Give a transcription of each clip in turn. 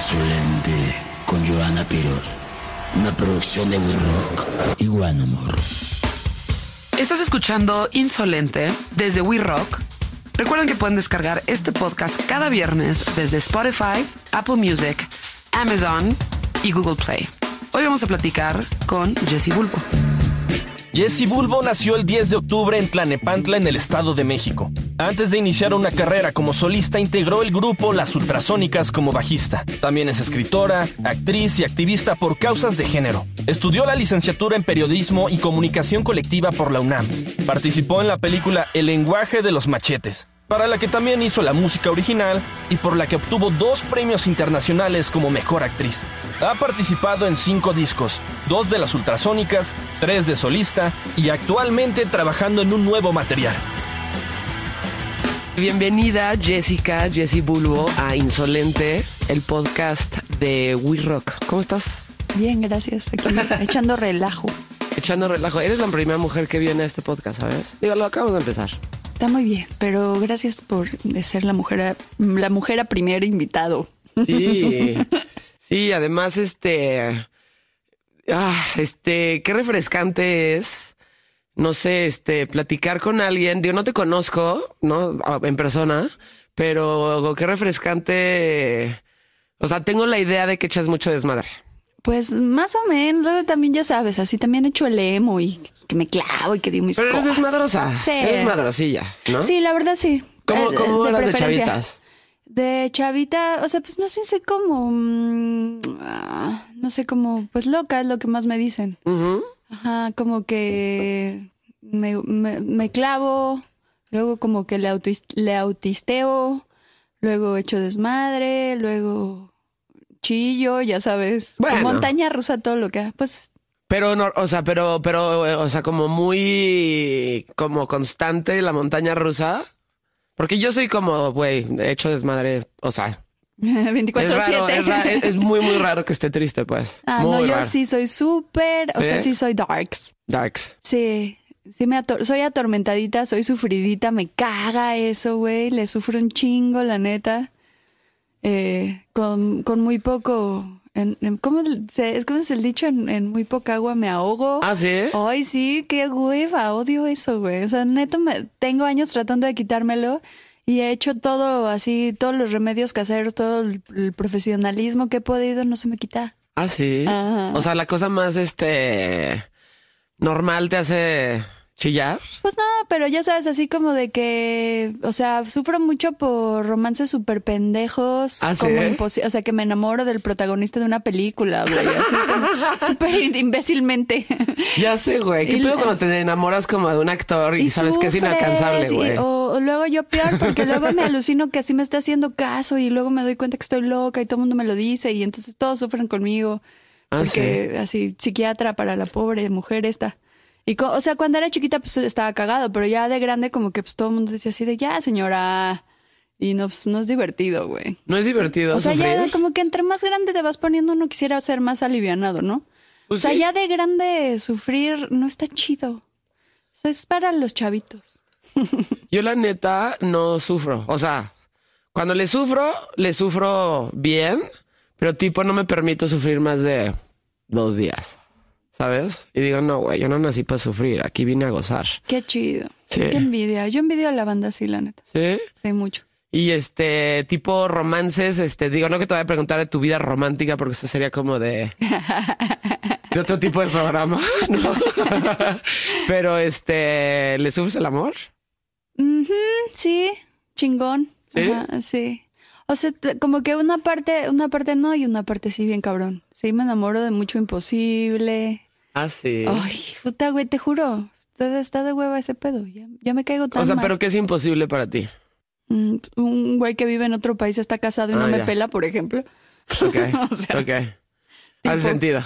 Insolente con Joana Piroz. Una producción de We Rock y One Amor. Estás escuchando Insolente desde We Rock. Recuerden que pueden descargar este podcast cada viernes desde Spotify, Apple Music, Amazon y Google Play. Hoy vamos a platicar con Jesse Bulbo. Jesse Bulbo nació el 10 de octubre en Tlanepantla, en el Estado de México. Antes de iniciar una carrera como solista, integró el grupo Las Ultrasónicas como bajista. También es escritora, actriz y activista por causas de género. Estudió la licenciatura en Periodismo y Comunicación Colectiva por la UNAM. Participó en la película El lenguaje de los machetes, para la que también hizo la música original y por la que obtuvo dos premios internacionales como mejor actriz. Ha participado en cinco discos, dos de las ultrasónicas, tres de solista y actualmente trabajando en un nuevo material. Bienvenida Jessica, Jessie Bulbo a Insolente, el podcast de We Rock. ¿Cómo estás? Bien, gracias. Aquí echando relajo. Echando relajo. Eres la primera mujer que viene a este podcast, ¿sabes? Digo, lo acabamos de empezar. Está muy bien, pero gracias por ser la mujer a, la mujer a primer invitado. Sí. Sí, además, este. Ah, este, qué refrescante es. No sé, este, platicar con alguien. Yo no te conozco, ¿no? En persona, pero qué refrescante. O sea, tengo la idea de que echas mucho desmadre. Pues más o menos, luego también ya sabes, así también he hecho el emo y que me clavo y que digo mis Pero eres cosas. desmadrosa. Sí. Eres madrosilla, ¿no? Sí, la verdad sí. ¿Cómo, Eh, cómo eras de chavitas? De chavita, o sea, pues más bien soy como, mm, ah, no sé, como, pues loca es lo que más me dicen. Ajá, como que me, me- me clavo, luego como que le, autis- le autisteo, luego echo desmadre, luego chillo, ya sabes. Bueno. Montaña rusa, todo lo que... Pues Pero, no, o sea, pero, pero, eh, o sea, como muy, como constante la montaña rusa. Porque yo soy como, güey, he hecho desmadre, o sea, es raro, 24-7. es, es- es muy, muy raro que esté triste, pues. Ah, muy no, yo raro. sí soy súper, o ¿Sí? sea, sí soy darks. Darks. Sí, sí me ator- soy atormentadita, soy sufridita, me caga eso, güey, le sufro un chingo, la neta. Eh, con, con muy poco, en, en- ¿cómo, se, ¿cómo es el dicho? En, en muy poca agua me ahogo. Ah, sí. Ay, sí, qué hueva, odio eso, güey. O sea, neto, me, tengo años tratando de quitármelo y he hecho todo así, todos los remedios caseros, todo el, el profesionalismo que he podido, no se me quita. Ah, sí. Ajá. O sea, la cosa más, este, normal te hace chillar. Pues no, pero ya sabes, así como de que, o sea, sufro mucho por romances súper pendejos, ¿Ah, sí? como imposi- o sea, que me enamoro del protagonista de una película, güey, así como súper imbécilmente. Ya sé, güey. ¿Qué pedo cuando te enamoras como de un actor y, sabes que es inalcanzable, güey? O, o luego yo peor, porque luego me alucino que así me está haciendo caso y luego me doy cuenta que estoy loca y todo el mundo me lo dice y entonces todos sufren conmigo. Ah, Porque así, psiquiatra para la pobre mujer esta. Y, co- o sea, cuando era chiquita, pues estaba cagado, pero ya de grande, como que pues todo el mundo decía así de ya, señora. Y no, pues no es divertido, güey. No es divertido O sea, sufrir. ya como que entre más grande te vas poniendo, uno quisiera ser más alivianado, ¿no? Pues o sea, sí. ya de grande sufrir no está chido. O sea, es para los chavitos. Yo la neta no sufro. O sea, cuando le sufro, le sufro bien, pero tipo no me permito sufrir más de dos días. ¿Sabes? Y digo, no, güey, yo no nací para sufrir. Aquí vine a gozar. Qué chido. Sí. Qué envidia. Yo envidio a la banda así, la neta. ¿Sí? Sé mucho. Y este tipo romances, este, digo, no que te voy a preguntar de tu vida romántica, porque eso sería como de, de otro tipo de programa, ¿no? Pero este, ¿le sufres el amor? Ujú, sí, chingón. ¿Sí? Ajá, sí. O sea, como que una parte, una parte no y una parte sí, bien cabrón. Sí, me enamoro de mucho imposible. Ah, sí. Ay, puta, güey, te juro. Está, está de hueva ese pedo. Ya, ya me caigo tan o sea, mal. pero que es imposible para ti. Mm, Un güey que vive en otro país está casado y no Ah, me ya. pela, por ejemplo. Ok. O sea, ok. Hace tipo- sentido.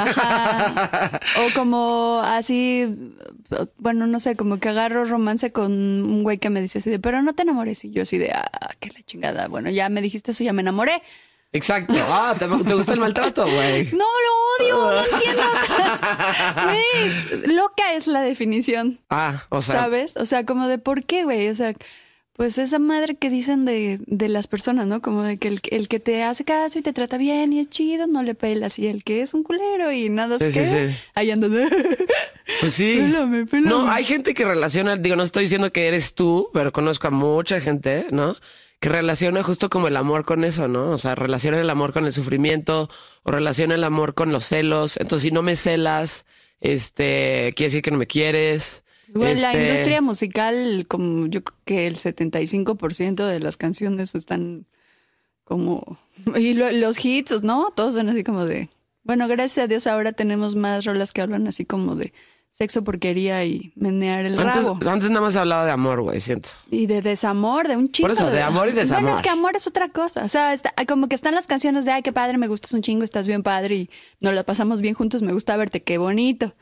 Ajá. O como así, bueno, no sé, como que agarro romance con un güey que me dice así de, pero no te enamores. Y yo así de, ah, qué la chingada. Bueno, ya me dijiste eso, ya me enamoré. Exacto. Ah, ¿te, te gusta el maltrato, güey? No, lo odio, no entiendo. O sea, güey, loca es la definición, Ah, o sea. ¿sabes? O sea, como de por qué, güey. O sea, pues esa madre que dicen de, de las personas, ¿no? Como de que el, el que te hace caso y te trata bien y es chido, no le pelas. Y el que es un culero y nada Sí, sí, sí. ahí andas. Pues sí. Pélame, pélame. No, hay gente que relaciona, digo, no estoy diciendo que eres tú, pero conozco a mucha gente, ¿no? Que relaciona justo como el amor con eso, ¿no? O sea, relaciona el amor con el sufrimiento o relaciona el amor con los celos. Entonces, si no me celas, este, quiere decir que no me quieres. Igual la Este, industria musical, como yo creo que el 75% de las canciones están como... Y lo- los hits, ¿no? Todos son así como de... Bueno, gracias a Dios ahora tenemos más rolas que hablan así como de sexo, porquería y menear el Antes, rabo. antes nada más hablaba de amor, güey, siento. Y de desamor, de un chingo. Por eso, de amor y desamor. Bueno, es que amor es otra cosa. O sea, está- como que están las canciones de, ay, qué padre, me gustas un chingo, estás bien padre y nos la pasamos bien juntos, me gusta verte, qué bonito.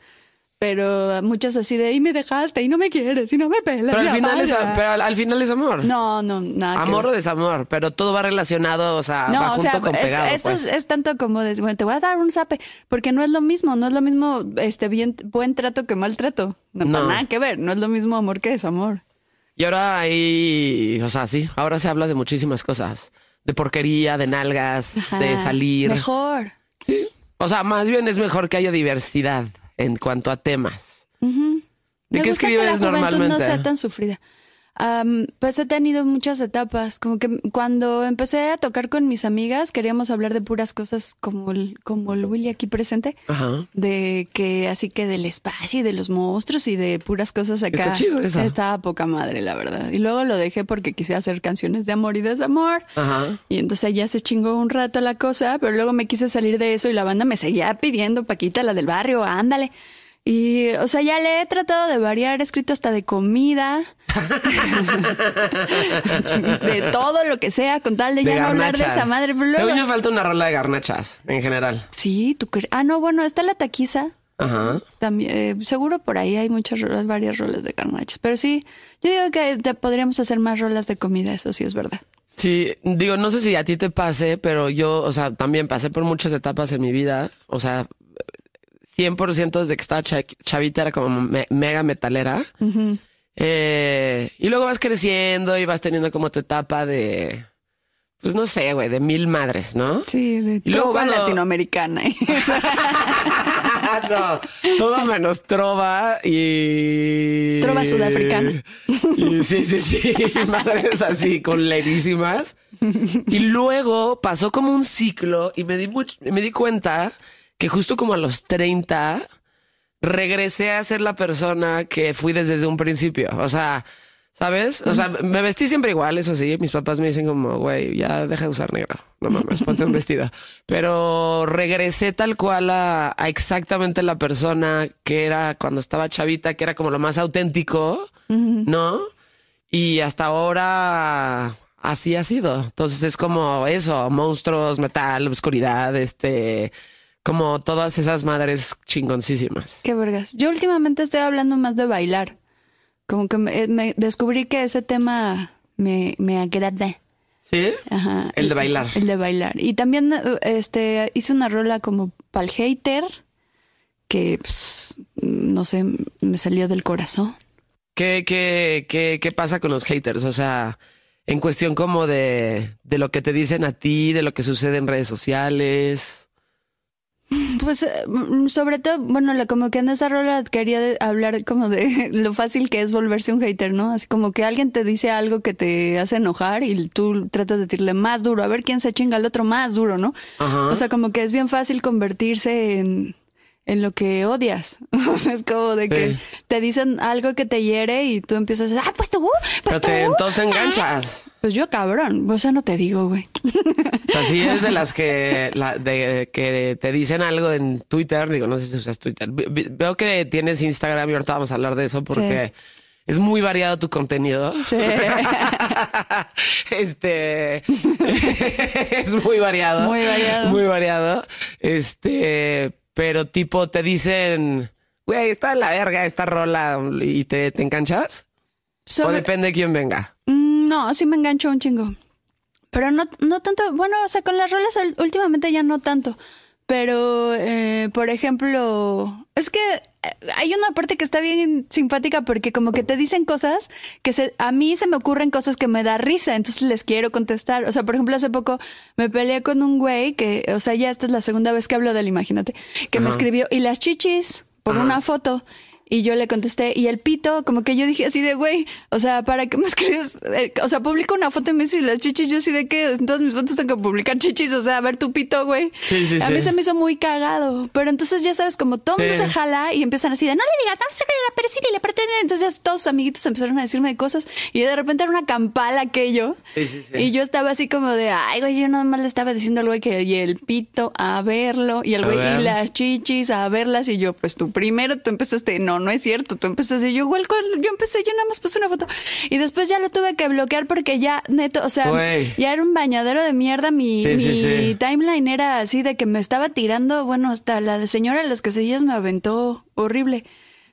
Pero muchas así de, y me dejaste, y no me quieres, y no me pelas. Pero al final es, vaya". pero al, al final es amor. No, no, nada. que amor o desamor, pero todo va relacionado, o sea, No, va o junto sea, con es- pegado. eso pues. es, es tanto como de, bueno, te voy a dar un zape, porque no es lo mismo, no es lo mismo este bien buen trato que mal trato. No, nada que ver, no es lo mismo amor que desamor. Y ahora hay, o sea, sí, ahora se habla de muchísimas cosas. De porquería, de nalgas, Ajá. de salir. Mejor. O sea, más bien es mejor que haya diversidad en cuanto a temas. Ujú. ¿De Me qué gusta que escribes la normalmente? No sea tan sufrida. Am, pues he tenido muchas etapas. Como que cuando empecé a tocar con mis amigas, queríamos hablar de puras cosas como el, como el Willy aquí presente. Ajá. De que así que del espacio y de los monstruos y de puras cosas acá. Está chido eso. Estaba poca madre, la verdad. Y luego lo dejé porque quise hacer canciones de amor y desamor. Ajá. Y entonces ya se chingó un rato la cosa, pero luego me quise salir de eso y la banda me seguía pidiendo, Paquita, la del barrio, ándale. Y, o sea, ya le he tratado de variar, he escrito hasta de comida, de todo lo que sea, con tal de, De ya no hablar de esa madre. Pero luego- me falta una rola de garnachas, en general. Sí, tú crees. Ah, no, bueno, está la taquiza. Ajá. También, eh, seguro por ahí hay muchas rolas, varias rolas de garnachas. Pero sí, yo digo que te podríamos hacer más rolas de comida, eso sí es verdad. Sí, digo, no sé si a ti te pase, pero yo, o sea, también pasé por muchas etapas en mi vida. O sea, 100% desde que estaba cha- chavita era como me- mega metalera. Eh, y luego vas creciendo y vas teniendo como tu etapa de, pues no sé, güey, de mil madres, ¿no? Sí, de Y luego trova cuando- latinoamericana. no, todo menos trova y... Trova sudafricana. Y sí, sí, sí, madres así, colerísimas. Y luego pasó como un ciclo y me di, much- me di cuenta que justo como a los 30 regresé a ser la persona que fui desde un principio. O sea, ¿sabes? O sea, me vestí siempre igual, eso sí. Mis papás me dicen como, güey, ya deja de usar negro. No mames, ponte un vestido. Pero regresé tal cual a, a exactamente la persona que era cuando estaba chavita, que era como lo más auténtico, ¿no? Y hasta ahora así ha sido. Entonces es como eso, monstruos, metal, oscuridad, este, como todas esas madres chingoncísimas. Qué vergas. Yo últimamente estoy hablando más de bailar. Como que me, me descubrí que ese tema me, me agrada. ¿Sí? Ajá. El de bailar. El de bailar. Y también eh, este hice una rola como pa'l hater que pues, no sé, me salió del corazón. ¿Qué, qué, qué, qué pasa con los haters? O sea, en cuestión como de, de lo que te dicen a ti, de lo que sucede en redes sociales. Pues eh, mm, sobre todo, bueno, como que en esa rola quería hablar como de lo fácil que es volverse un hater, ¿no? Así como que alguien te dice algo que te hace enojar y tú tratas de decirle más duro, a ver quién se chinga al otro más duro, ¿no? Ajá. O sea, como que es bien fácil convertirse en, en lo que odias. Es como de que te dicen algo que te hiere y tú empiezas a, ah, pues tú, pues Pero te, tú. entonces te enganchas. Pues yo cabrón, o sea, no te digo, güey. O sea, sí es de las que, la, de, que te dicen algo en Twitter. Digo, no sé si usas Twitter. Veo que tienes Instagram y ahorita vamos a hablar de eso porque es muy variado tu contenido. Sí. este es muy variado. Muy variado. Muy variado. Este, pero tipo te dicen, güey, está en la verga esta rola y te, te enganchas. O depende de quién venga. Mm, No, sí me engancho un chingo. Pero no, no tanto, bueno, o sea, con las rolas últimamente ya no tanto. Pero, eh, por ejemplo, es que hay una parte que está bien simpática porque como que te dicen cosas que se, a mí se me ocurren cosas que me da risa, entonces les quiero contestar. O sea, por ejemplo, hace poco me peleé con un güey que, o sea, ya esta es la segunda vez que hablo de él, imagínate, que me escribió, y las chichis por una foto. Y yo le contesté, y el pito, como que yo dije así de, güey, o sea, ¿para qué me escribes? Eh, O sea, publico una foto y me dice las chichis, yo así de que en todas mis fotos tengo que publicar chichis, o sea, a ver tu pito, güey. Sí, sí, a sí. mí se me hizo muy cagado, pero entonces ya sabes, como todo mundo se jala y empiezan así de, no le digas, no se la pero sí le pretende. Entonces todos sus amiguitos empezaron a decirme cosas y de repente era una campal aquello. Sí, sí, sí. Y yo estaba así como de, ay, güey, yo nada más le estaba diciendo al güey que y el pito a verlo y el güey y las chichis a verlas y yo, pues tú primero tú empezaste, no, no es cierto, tú empezaste, yo igual, yo empecé, yo nada más puse una foto y después ya lo tuve que bloquear porque ya, neto, o sea, ya era un bañadero de mierda, mi, Sí, sí, mi sí. timeline era así de que me estaba tirando, bueno, hasta la de señora las seguías me aventó horrible.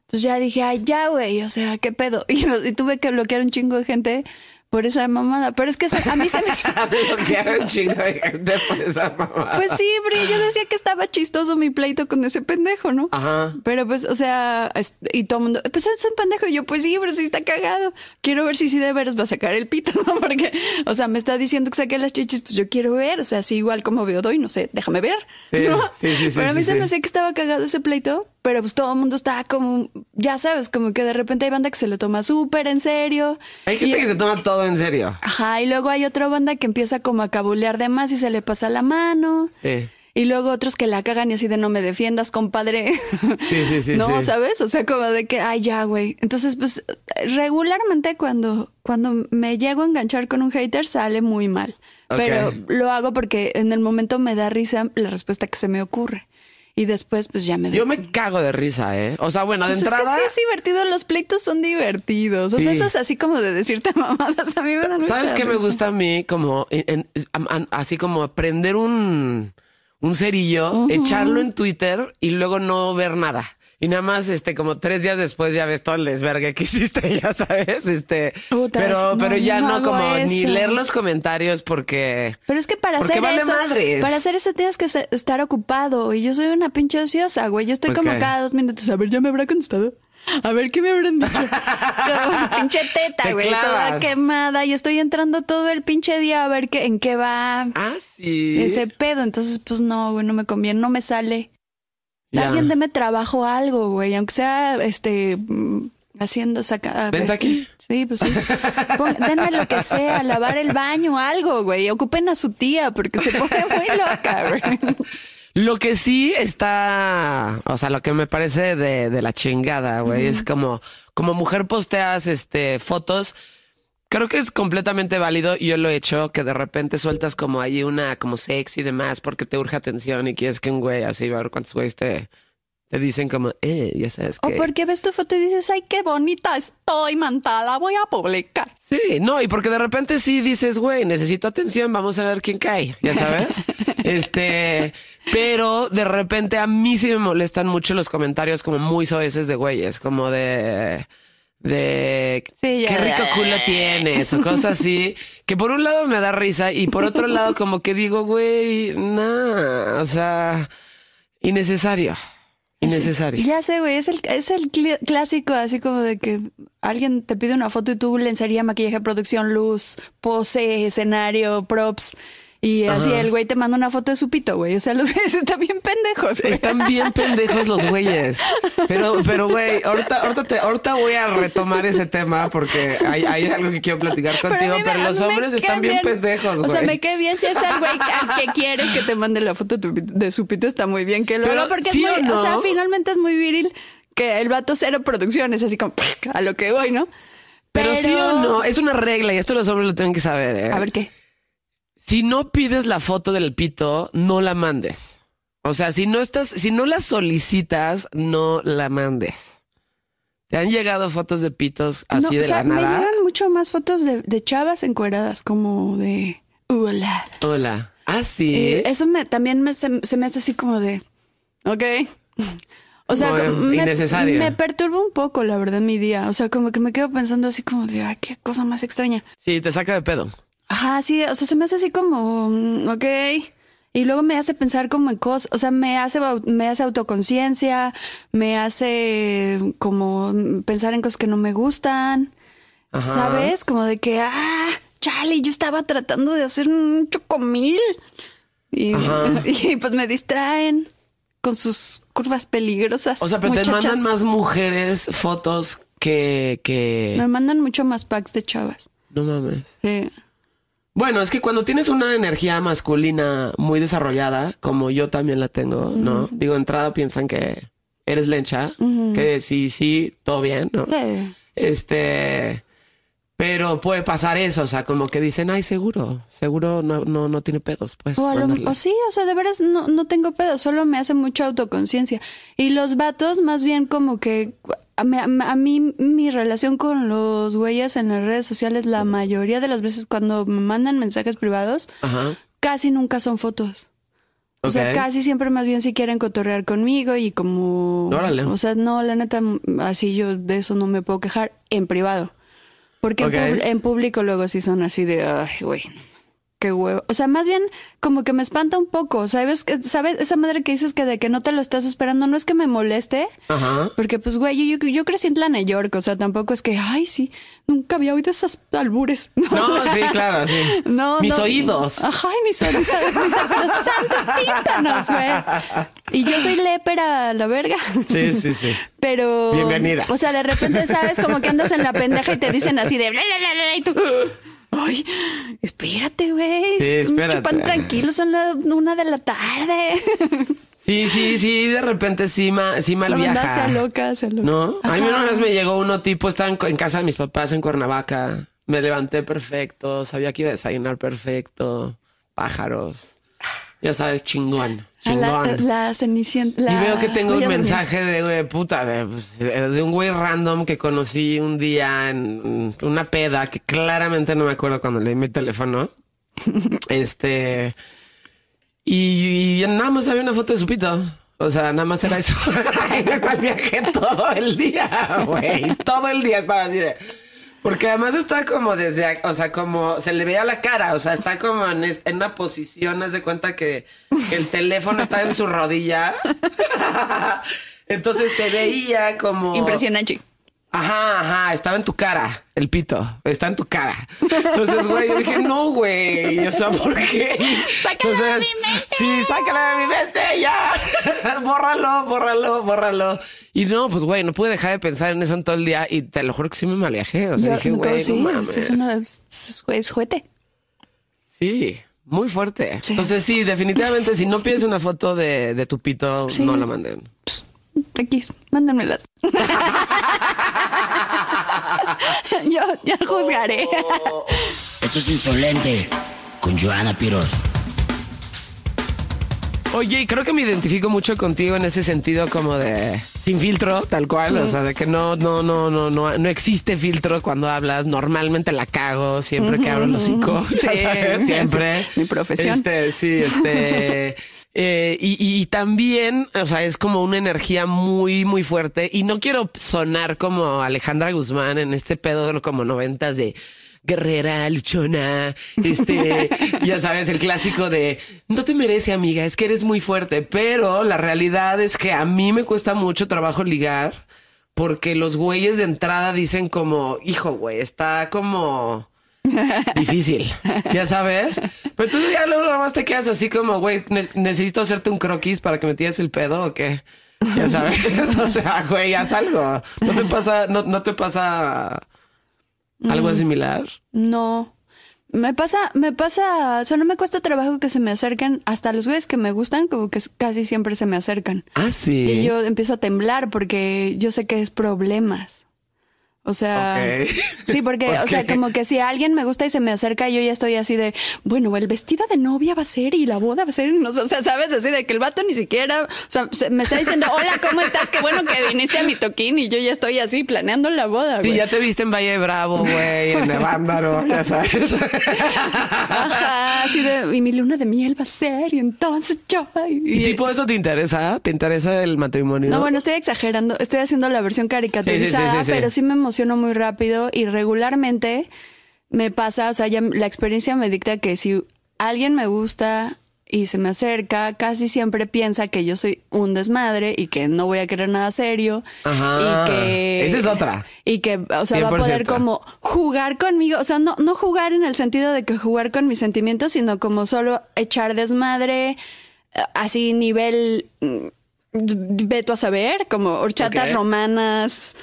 Entonces ya dije, ay, ya, güey, o sea, ¿qué pedo? Y tuve que bloquear un chingo de gente por esa mamada. Pero es que se- a mí se me... Bloquear un chingo de gente por esa mamada. Pues sí, pero yo decía que estaba chistoso mi pleito con ese pendejo, ¿no? Ajá. Pero pues, o sea, y todo el mundo, pues es un pendejo. Y yo, pues sí, pero sí está cagado. Quiero ver si sí de veras va a sacar el pito, ¿no? Porque, o sea, me está diciendo que saque las chichis, pues yo quiero ver. O sea, sí, igual como veo doy, no sé, déjame ver. Sí, ¿no? sí, sí, sí, Pero a mí sí, se me hacía que estaba cagado ese pleito, pero pues todo el mundo estaba como, ya sabes, como que de repente hay banda que se lo toma súper en serio. Hay gente Y- que se toma todo en serio. Ajá, y luego hay otra banda que empieza como a cabulear de más y se le pasa la mano. Sí. Y luego otros que la cagan y así de no me defiendas, compadre. Sí, sí, sí, no, sí. ¿sabes? O sea, como de que, ay, ya, güey. Entonces, pues, regularmente cuando, cuando me llego a enganchar con un hater sale muy mal. Ok. Pero lo hago porque en el momento me da risa la respuesta que se me ocurre. Y después, pues ya me Yo me cago de risa, ¿eh? O sea, bueno, de pues entrada. es que sí es divertido, los pleitos son divertidos. O sea, Sí. eso es así como de decirte mamadas. A mí me da ¿Sabes qué me gusta a mí? Como en- en- así como prender un, un cerillo, echarlo en Twitter y luego no ver nada. Y nada más, este, como tres días después ya ves todo el desvergue que hiciste, ya sabes, este, pero, no, pero ya no como ni leer los comentarios porque, Pero es que para hacer vale eso, madres. para hacer eso tienes que estar ocupado. Y yo soy una pinche ociosa, güey. Yo estoy como cada dos minutos. A ver, ya me habrá contestado. A ver qué me habrán dicho. Como pinche teta, Te güey. Toda clavas. quemada. Y estoy entrando todo el pinche día a ver qué, en qué va ah, sí. ese pedo. Entonces, pues no, güey, no me conviene, no me sale. Ya. Alguien deme trabajo algo, güey. Aunque sea este mm, haciendo saca. Vente este, aquí. Sí, pues sí. Pon- denme lo que sea, lavar el baño, algo, güey. Ocupen a su tía porque se pone muy loca, güey. Lo que sí está, o sea, lo que me parece de, de la chingada, güey, es como, como mujer posteas este fotos. Creo que es completamente válido y yo lo he hecho, que de repente sueltas como ahí una como sexy y demás porque te urge atención y quieres que un güey así, a ver cuántos güeyes te, te dicen como, eh, ya sabes O que... porque ves tu foto y dices, ay, qué bonita estoy, manta, la voy a publicar. Sí, no, y porque de repente sí dices, güey, necesito atención, vamos a ver quién cae, ya sabes. este, pero de repente a mí sí me molestan mucho los comentarios como muy soeces de güeyes, como de de Sí, ya. qué rico culo tienes o cosas así, que por un lado me da risa y por otro lado como que digo, güey, nah, o sea, innecesario. Innecesario. Ya sé, güey, es el, es el clásico, así como de que alguien te pide una foto y tú lencería, maquillaje, producción, luz, pose, escenario, props. Y así el güey te manda una foto de su pito, güey. O sea, los güeyes están bien pendejos. güey. Están bien pendejos los güeyes. Pero, pero, güey, ahorita, ahorita, te- ahorita voy a retomar ese tema porque hay, hay algo que quiero platicar Pero contigo, me- pero, los hombres están bien, pendejos, güey. O sea, me cae bien si está el güey que, que quieres que te mande la foto de, su pito, está muy bien que lo Pero, haga porque ¿sí es muy, o no? o sea, finalmente es muy viril que el vato cero producciones, así como a lo que voy, ¿no? Pero, sí o no, es una regla y esto los hombres lo tienen que saber. ¿eh? A ver qué. Si no pides la foto del pito, no la mandes. O sea, si no estás, si no la solicitas, no la mandes. ¿Te han llegado fotos de pitos así no, de o sea, la me nada? llegan mucho más fotos de, de chavas encueradas, como de hola. Hola. Ah, sí. Eh, eso me, también me, se, se me hace así como de, ok. O sea, Bueno, me, me perturba un poco, la verdad, mi día. O sea, como que me quedo pensando así como de, ay, qué cosa más extraña. Sí, te saca de pedo. Ajá, sí, o sea, se me hace así como, mm, ok. Y luego me hace pensar como en cosas, o sea, me hace, me hace autoconciencia, me hace como pensar en cosas que no me gustan, Ajá. ¿sabes? Como de que, ah, chale, yo estaba tratando de hacer un chocomil. Y, y pues me distraen con sus curvas peligrosas. O sea, pero te mandan más mujeres fotos que, que... Me mandan mucho más packs de chavas. No mames. Sí. Bueno, es que cuando tienes una energía masculina muy desarrollada, como yo también la tengo, ¿no? Digo, entrada piensan que eres lencha, que sí, sí, todo bien, ¿no? Sí. Este, pero puede pasar eso, o sea, como que dicen, ay, seguro, seguro no, no, no tiene pedos, pues. O, a lo- mándale". o sí, o sea, de veras no, no tengo pedo, solo me hace mucha autoconciencia. Y los vatos, más bien como que a mí, a mí mi relación con los güeyes en las redes sociales, la mayoría de las veces cuando me mandan mensajes privados, Ajá. casi nunca son fotos. O sea, casi siempre más bien si quieren cotorrear conmigo y como... Órale. O sea, no, la neta, así yo de eso no me puedo quejar en privado. Porque en público luego sí son así de, ay, güey, qué huevo. O sea, más bien como que me espanta un poco, ¿sabes? Que- ¿Sabes? Esa madre que dices que de que no te lo estás esperando, no es que me moleste, Ajá. porque pues, güey, yo, yo, yo crecí en Tlana York, o sea, tampoco es que, ay, sí, nunca había oído esas albures. No, sí, claro, sí. No, Mis no. oídos. Ajá, mis oídos, mis santos tímpanos, güey. Y yo soy lépera, la verga. Sí, sí, sí. Pero. Bienvenida. O sea, de repente sabes como que andas en la pendeja y te dicen así de bla, bla, bla, bla, y tú. Ay, espérate, güey. Sí, espérate. Chupan tranquilo, son las una de la tarde. Sí, sí, sí, de repente sí, ma, sí mal La viaja. se loca, se loca. ¿No? A mí una vez me llegó uno tipo, estaba en, en casa de mis papás en Cuernavaca. Me levanté perfecto, sabía que iba a desayunar perfecto. Pájaros. Ya sabes, chingón. La, Chingón. la cenicienta. y veo que tengo un Voy mensaje de güey, puta, de, pues, de un güey random que conocí un día en una peda que claramente no me acuerdo cuando leí mi teléfono. este. Y, y nada más había una foto de su pito. O sea, nada más era eso. Me viajé todo el día, güey. Todo el día estaba así de. Porque además está como desde, o sea, como se le veía la cara, o sea, está como en, una posición, haz de cuenta que el teléfono está en su rodilla. Entonces se veía como... Impresionante. Ajá, ajá, estaba en tu cara, el pito, está en tu cara. Entonces, güey, yo dije, no, güey, o sea, ¿por qué? Sácala de mi mente. Sí, sácala de mi mente, ya. bórralo, bórralo, bórralo. Y no, pues, güey, no pude dejar de pensar en eso en todo el día y te lo juro que sí me malviajé. O sea, Yo- dije, güey, sí, no mames. es, una- es- es juguete. Sí, muy fuerte. Sí. Entonces, sí, definitivamente, si no pides una foto de, de tu pito, Sí. no la manden. X, mándenmelas. yo ya juzgaré. Esto es insolente con Joana Piroz. Oye, y creo que me identifico mucho contigo en ese sentido como de sin filtro, tal cual, o sea, de que no, no, no, no, no, no existe filtro cuando hablas. Normalmente la cago siempre que hablo el hocico, ya Sí, sabes, siempre. mi profesión. Este, sí, este. eh, y, y- y también, o sea, es como una energía muy, muy fuerte. Y no quiero sonar como Alejandra Guzmán en este pedo como noventas de guerrera, luchona, este, ya sabes, el clásico de no te merece, amiga, es que eres muy fuerte. Pero la realidad es que a mí me cuesta mucho trabajo ligar porque los güeyes de entrada dicen como, hijo, güey, está como difícil, ya sabes. Pero tú ya luego nada más te quedas así como, güey, ne- necesito hacerte un croquis para que me tires el pedo o qué. Ya sabes, o sea, güey, haz algo. No te pasa, no, no te pasa algo similar. No. Me pasa, me pasa, o sea, no me cuesta trabajo que se me acerquen, hasta los güeyes que me gustan, como que casi siempre se me acercan. Ah, sí. Y yo empiezo a temblar porque yo sé que es problemas. O sea, sí, porque, ¿Por o sea, como que si alguien me gusta y se me acerca, yo ya estoy así de, bueno, el vestido de novia va a ser y la boda va a ser, no o sea, sabes, así de que el vato ni siquiera, o sea, se- me está diciendo, hola, ¿cómo estás? Qué bueno que viniste a mi toquín y yo ya estoy así planeando la boda. Sí, ya te viste en Valle de Bravo, güey, en Evándaro, ya sabes. Ajá, así de, y mi luna de miel va a ser, y entonces yo. ¿Y tipo eso te interesa? ¿Te interesa el matrimonio? No, bueno, estoy exagerando, estoy haciendo la versión caricaturizada, Sí, sí, sí, sí, sí. pero sí me emociono muy rápido y regularmente me pasa, o sea, ya la experiencia me dicta que si alguien me gusta y se me acerca, casi siempre piensa que yo soy un desmadre y que no voy a querer nada serio. Ajá. Y que. Esa es otra. Y que, o sea, va a poder 100%. como jugar conmigo. O sea, no, no jugar en el sentido de que jugar con mis sentimientos, sino como solo echar desmadre, eh, así nivel. mm, Veto a saber, como horchatas romanas.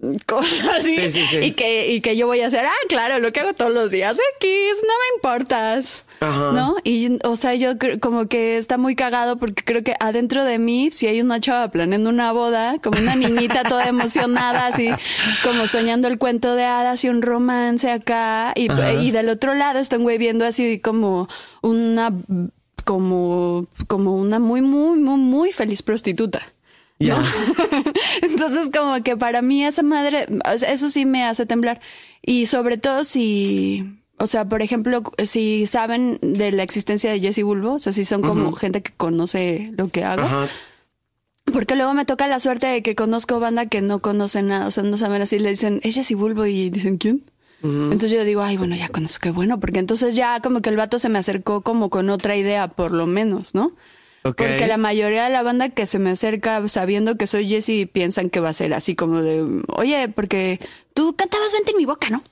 Cosas así. Sí, sí, sí. Y, que, y que yo voy a hacer, ah, claro, lo que hago todos los días X, no me importas. Ajá. ¿No? Y, o sea, yo como que está muy cagado porque creo que adentro de mí, si hay una chava planeando una boda, como una niñita toda emocionada, así como soñando el cuento de hadas y un romance acá, y, y del otro lado está un güey viendo así como una, como, como una muy, muy, muy, muy feliz prostituta. ¿No? Entonces, como que para mí esa madre, eso sí me hace temblar. Y sobre todo si, o sea, por ejemplo, si saben de la existencia de Jesse Bulbo, o sea, si son como gente que conoce lo que hago. Ajá. Porque luego me toca la suerte de que conozco banda que no conoce nada, o sea, no saben así, le dicen, es Jesse Bulbo y dicen, ¿quién? Entonces yo digo, ay, bueno, ya conozco, qué bueno, porque entonces ya como que el vato se me acercó como con otra idea, por lo menos, ¿no? Ok. Porque la mayoría de la banda que se me acerca sabiendo que soy Jessie piensan que va a ser así como de, oye, porque tú cantabas vente en mi boca, ¿no?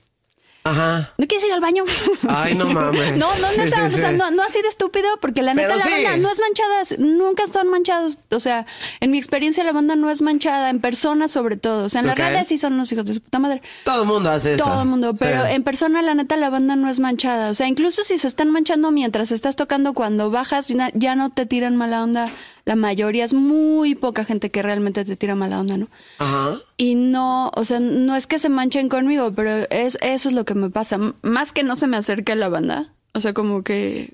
Ajá. ¿No quieres ir al baño? Ay, no mames. No, no, no, Sí, o sea, no, no así de estúpido, porque la neta Pero la sí. banda no es manchada, nunca son manchados. O sea, en mi experiencia la banda no es manchada, en persona sobre todo. O sea, en Ok. las redes sí son unos hijos de su puta madre. Todo el mundo hace eso. Todo el mundo, pero Sí. en persona la neta la banda no es manchada. O sea, incluso si se están manchando mientras estás tocando, cuando bajas ya no te tiran mala onda. La mayoría es muy poca gente que realmente te tira mala onda, ¿no? Ajá. Y no, o sea, no es que se manchen conmigo, pero es, eso es lo que me pasa. M- Más que no se me acerque a la banda. O sea, como que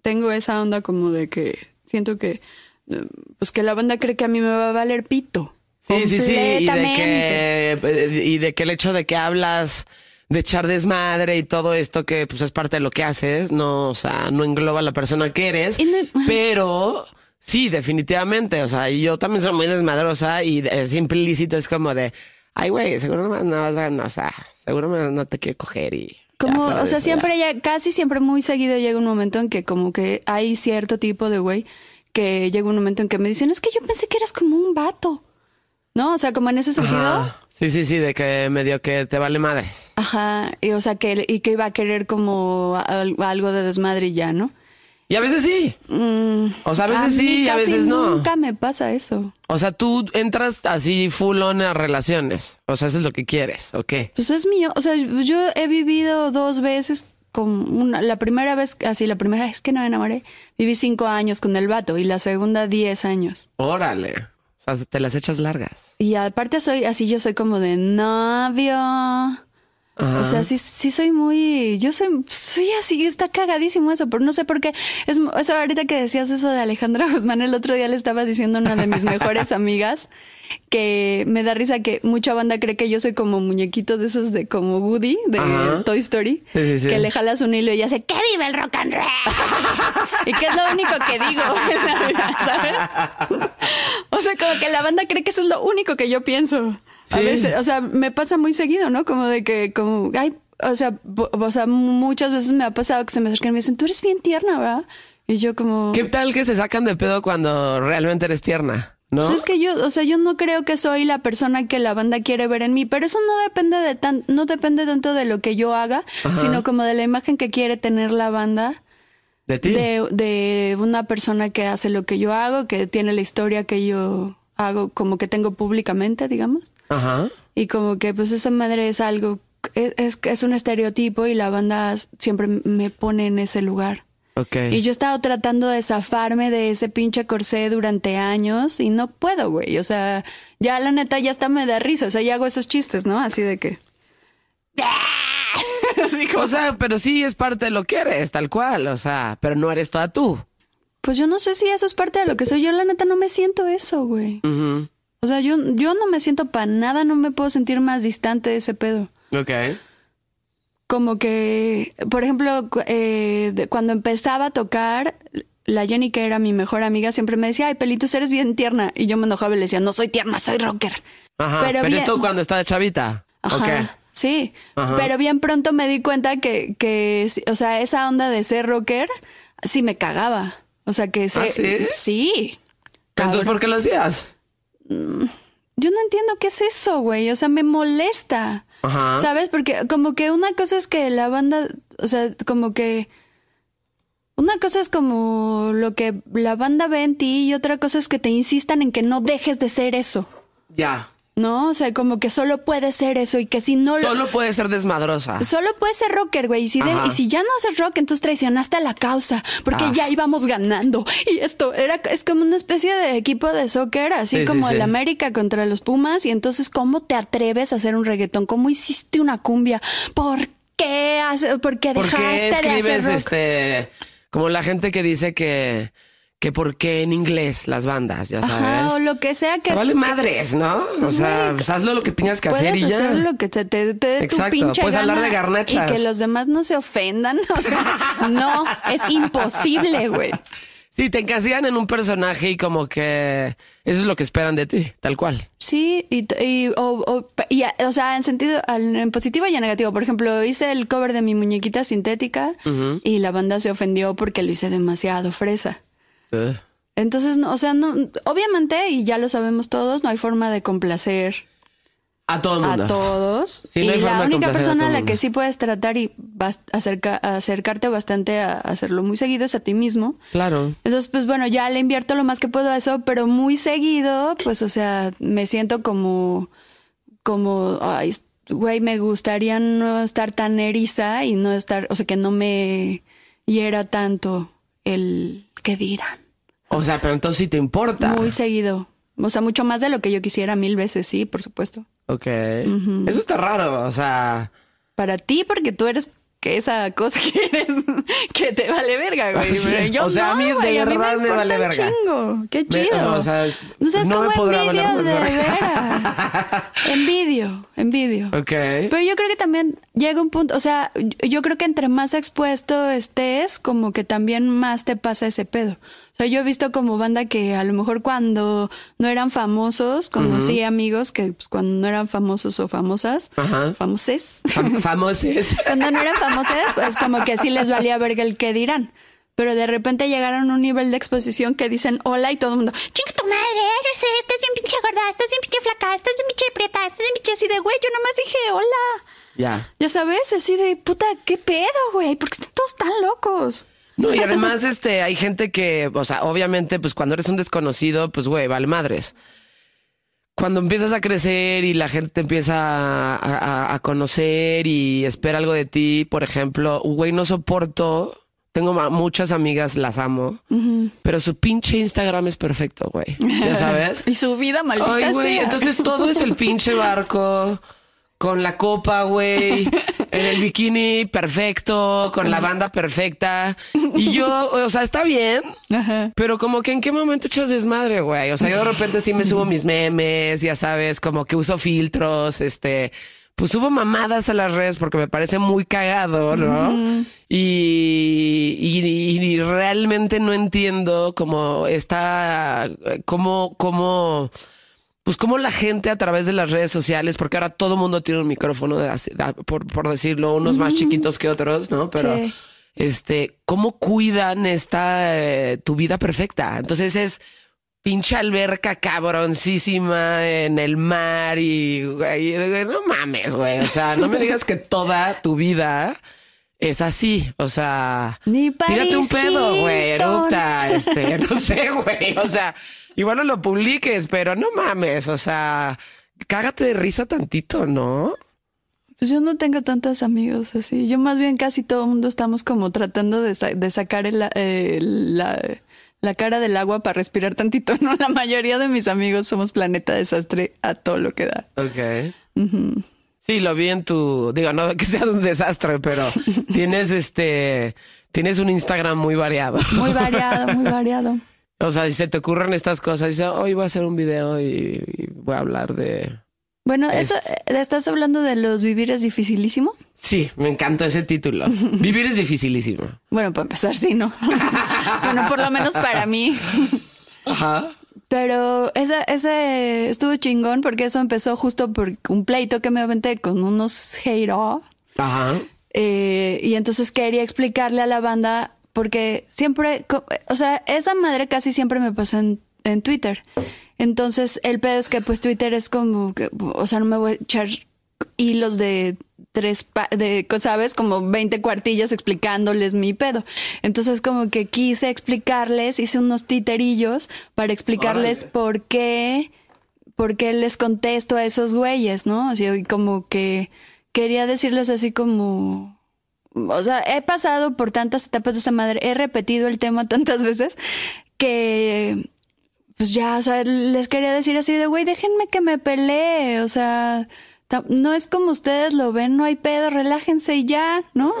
tengo esa onda como de que siento que, eh, pues que la banda cree que a mí me va a valer pito. Sí, sí, sí. Y de que, y de que el hecho de que hablas de echar desmadre y todo esto que pues es parte de lo que haces, no, o sea, no engloba a la persona que eres, no- pero sí, definitivamente, o sea, yo también soy muy desmadrosa y es implícito, es como de, ay, güey, seguro no, no, no, o sea, seguro no, te quiere coger y... Como, o sea, siempre ya. casi siempre muy seguido llega un momento en que como que hay cierto tipo de güey que llega un momento en que me dicen, es que yo pensé que eras como un vato. ¿No? O sea, como en ese sentido. Ajá. Sí, sí, sí, de que medio que te vale madres. Ajá. Y, o sea, que, y que iba a querer como al- algo de desmadre y ya, ¿no? Y a veces sí. O sea, a veces mí sí y a veces no. Nunca me pasa eso. O sea, tú entras así full on a relaciones. O sea, eso es lo que quieres, ¿o qué? Pues es mío. O sea, yo he vivido dos veces con una, la primera vez, así, la primera vez que no me enamoré, viví cinco años con el vato y la segunda diez años. Órale. O sea, te las echas largas. Y aparte soy así, yo soy como de novio. O sea, sí, sí soy muy, yo soy, soy así, está cagadísimo eso, pero no sé por qué. Es eso ahorita que decías eso de Alejandra Guzmán, el otro día le estaba diciendo a una de mis mejores amigas que me da risa que mucha banda cree que yo soy como muñequito de esos de como Woody de Ajá. Toy Story, Sí, sí, sí. que le jalas un hilo y hace que vive el rock and roll. y que es lo único que digo ¿sabes? O sea, como que la banda cree que eso es lo único que yo pienso. A veces, o sea, me pasa muy seguido, ¿no? Como de que, como, ay, o sea, o sea, muchas veces me ha pasado que se me acercan y me dicen, tú eres bien tierna, ¿verdad? Y yo como, ¿Qué tal que se sacan de pedo cuando realmente eres tierna? ¿No? pues es que yo, o sea, yo no creo que soy la persona que la banda quiere ver en mí, pero eso no depende de tan, no depende tanto de lo que yo haga, sino como de la imagen que quiere tener la banda. ¿De ti? de, de una persona que hace lo que yo hago, que tiene la historia que yo hago, como que tengo públicamente, digamos. Ajá. Y como que pues esa madre es algo, es, es, es un estereotipo y la banda siempre me pone en ese lugar. Ok. Y yo he estado tratando de zafarme de ese pinche corsé durante años y no puedo, güey. O sea, ya la neta ya hasta me da risa. O sea, ya hago esos chistes, ¿no? Así de que... Así como- O sea, pero sí es parte de lo que eres, tal cual. O sea, pero no eres toda tú. Pues yo no sé si eso es parte de lo que soy. Yo la neta no me siento eso, güey. Ujú. O sea, yo, yo no me siento para nada, no me puedo sentir más distante de ese pedo. Ok. Como que, por ejemplo, eh, de- cuando empezaba a tocar, la Jenny, que era mi mejor amiga, siempre me decía, ay, Pelitos, eres bien tierna. Y yo me enojaba y le decía, no soy tierna, soy rocker. Ajá. Pero Pero, bien- esto cuando estaba chavita. Ajá. Ok. Sí, Ajá. pero bien pronto me di cuenta que, que, o sea, esa onda de ser rocker, sí me cagaba. O sea que. ¿Ah, sí? Sí. Entonces, ¿por qué lo hacías? Yo no entiendo qué es eso, güey. O sea, me molesta. Ajá. ¿Sabes? Porque como que una cosa es que la banda, o sea, como que... Una cosa es como lo que la banda ve en ti y otra cosa es que te insistan en que no dejes de ser eso. Ya. ¿No? O sea, como que solo puedes ser eso y que si no lo... Solo puede ser desmadrosa. Solo puedes ser rocker, güey. Y si, de- y si ya no haces rock, entonces traicionaste a la causa. Porque Ah. ya íbamos ganando. Y esto era, es como una especie de equipo de soccer, así Sí, sí, como sí. el América contra los Pumas. Y entonces, ¿cómo te atreves a hacer un reggaetón? ¿Cómo hiciste una cumbia? ¿Por qué, hace- por qué ¿Por dejaste qué de hacer escribes rock? este como la gente que dice que que por qué en inglés las bandas, ya sabes? Ajá, o lo que sea que... Se vale madres, ¿no? O sea, Güey, pues hazlo lo que tengas que hacer y ya. hacer lo que te, te, te dé tu Exacto, pinche puedes hablar gana de garnachas. Y que los demás no se ofendan. O sea, no, es imposible, güey. Sí, te encasillan en un personaje y como que eso es lo que esperan de ti, tal cual. Sí, y, y, o, o- y, o sea, en sentido, en positivo y en negativo. Por ejemplo, hice el cover de mi muñequita sintética y la banda se ofendió porque lo hice demasiado fresa. Entonces, no, o sea, no, obviamente, y ya lo sabemos todos, no hay forma de complacer A todo el mundo. a todos. Sí, no y la única a persona a la que sí puedes tratar y acerca- acercarte bastante a hacerlo muy seguido es a ti mismo. Claro. Entonces, pues bueno, ya le invierto lo más que puedo a eso, pero muy seguido, pues, o sea, me siento como, como, ay, güey, me gustaría no estar tan eriza y no estar, o sea, que no me hiera tanto el que dirán. O sea, pero entonces sí te importa. Muy seguido. O sea, mucho más de lo que yo quisiera, mil veces, sí, por supuesto. Ok. Eso está raro, o sea. Para ti, porque tú eres que esa cosa que eres, que te vale verga, güey. Sí, Pero yo o sea, a no, mí de güey, a mí verdad me vale verga. chingo. Qué Me- chido. o sea, es- no sabes no cómo envidio de verga. envidio, envidio. Ok. Pero yo creo que también llega un punto, o sea, yo creo que entre más expuesto estés, como que también más te pasa ese pedo. O sea, yo he visto como banda que a lo mejor cuando no eran famosos, conocí amigos que pues, cuando no eran famosos o famosas, famoses, Fam- Famoses. cuando no eran famosas, pues como que sí les valía verga el que dirán. Pero de repente llegaron a un nivel de exposición que dicen hola y todo el mundo, chinga tu madre, eres- estás bien pinche gorda, estás bien pinche flaca, estás bien pinche prieta, estás bien pinche así de güey, yo nomás dije hola. Ya. Ya sabes, así de puta, qué pedo, güey, porque están todos tan locos. No, y además, este, hay gente que, o sea, obviamente, pues cuando eres un desconocido, pues güey, vale madres. Cuando empiezas a crecer y la gente te empieza a, a- a conocer y espera algo de ti, por ejemplo, güey, no soporto. Tengo muchas amigas, las amo, pero su pinche Instagram es perfecto, güey. Ya sabes. Y su vida maldita Ay, güey, entonces todo es el pinche barco con la copa, güey, en el bikini perfecto, con la banda perfecta. Y yo, o sea, está bien, Ajá. pero como que en qué momento echas desmadre, güey. O sea, yo de repente sí me subo mis memes, ya sabes, como que uso filtros, este, pues subo mamadas a las redes porque me parece muy cagado, ¿no? y, y, y realmente no entiendo cómo está, cómo, cómo, pues cómo la gente a través de las redes sociales, porque ahora todo mundo tiene un micrófono, de por, por decirlo, unos más chiquitos que otros, ¿no? Pero Sí. este, cómo cuidan esta eh, tu vida perfecta. Entonces es pinche alberca cabroncísima en el mar y güey, no mames, güey. O sea, no me digas que toda tu vida es así. O sea, Ni tírate un pedo, güey, eructa, este, no sé, güey. O sea, igual no lo publiques, pero no mames. O sea, cágate de risa tantito, ¿no? Pues yo no tengo tantos amigos así. Yo más bien casi todo el mundo estamos como tratando de, sa- de sacar el- eh, la, la cara del agua para respirar tantito, ¿no? La mayoría de mis amigos somos planeta desastre a todo lo que da. Ok. Sí, lo vi en tu, digo, no que sea un desastre, pero tienes este, tienes un Instagram muy variado. Muy variado, muy variado. O sea, si se te ocurren estas cosas, dices, hoy voy a hacer un video y, y voy a hablar de... Bueno, eso, Es- eh, ¿estás hablando de los vivir es dificilísimo? Sí, me encantó ese título. Vivir es dificilísimo. Bueno, para empezar, sí, ¿no? bueno, por lo menos para mí. Ajá. Pero ese, ese estuvo chingón porque eso empezó justo por un pleito que me aventé con unos haters. Ajá. Eh, y entonces quería explicarle a la banda porque siempre, o sea, esa madre casi siempre me pasa en, en Twitter. Entonces, el pedo es que pues Twitter es como que, o sea, no me voy a echar hilos de tres, pa- de, ¿sabes? Como 20 cuartillas explicándoles mi pedo. Entonces, como que quise explicarles, hice unos titerillos para explicarles por qué, por qué les contesto a esos güeyes, ¿no? Así, y como que quería decirles así como, o sea, he pasado por tantas etapas de esa madre, he repetido el tema tantas veces que, pues ya, o sea, les quería decir así de, güey, déjenme que me pelee, o sea, no es como ustedes lo ven, no hay pedo, relájense y ya, ¿no?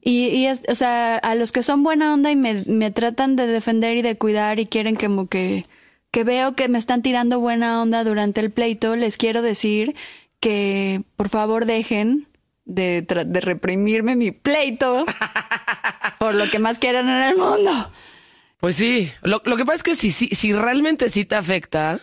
Y, y es, o sea, a los que son buena onda y me, me tratan de defender y de cuidar y quieren como que, que veo que me están tirando buena onda durante el pleito, les quiero decir que por favor dejen de, de reprimirme mi pleito por lo que más quieran en el mundo. Pues sí, lo, lo que pasa es que si, si, si realmente sí te afecta,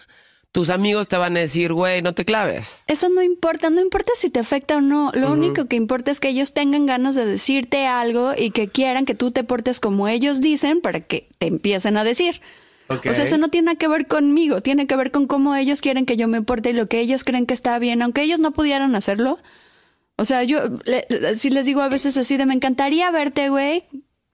tus amigos te van a decir, güey, no te claves. Eso no importa, no importa si te afecta o no. Lo único que importa es que ellos tengan ganas de decirte algo y que quieran que tú te portes como ellos dicen para que te empiecen a decir. O sea, eso no tiene nada que ver conmigo, tiene que ver con cómo ellos quieren que yo me porte y lo que ellos creen que está bien, aunque ellos no pudieran hacerlo. O sea, yo le- sí les digo a veces así de me encantaría verte, güey,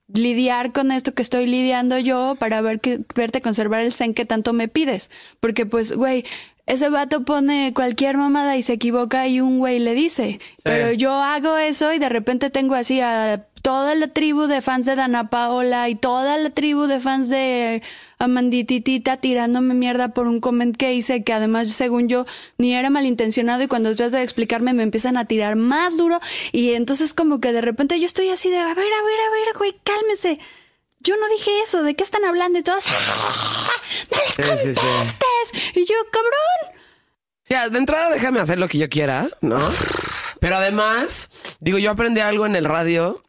lidiar con esto que estoy lidiando yo para ver que verte conservar el zen que tanto me pides, porque pues, güey, ese vato pone cualquier mamada y se equivoca y un güey le dice, pero yo hago eso y de repente tengo así a toda la tribu de fans de Dana Paola y toda la tribu de fans de Amandititita tirándome mierda por un comment que hice que además según yo ni era malintencionado y cuando trato de explicarme me empiezan a tirar más duro. Y entonces como que de repente yo estoy así de a ver, a ver, a ver, güey, cálmese. Yo no dije eso, ¿de qué están hablando? Y todos, ¡no les Sí, sí, sí. contestes! Y yo, cabrón. Sea, de entrada déjame hacer lo que yo quiera, ¿no? Pero además, digo, yo aprendí algo en el radio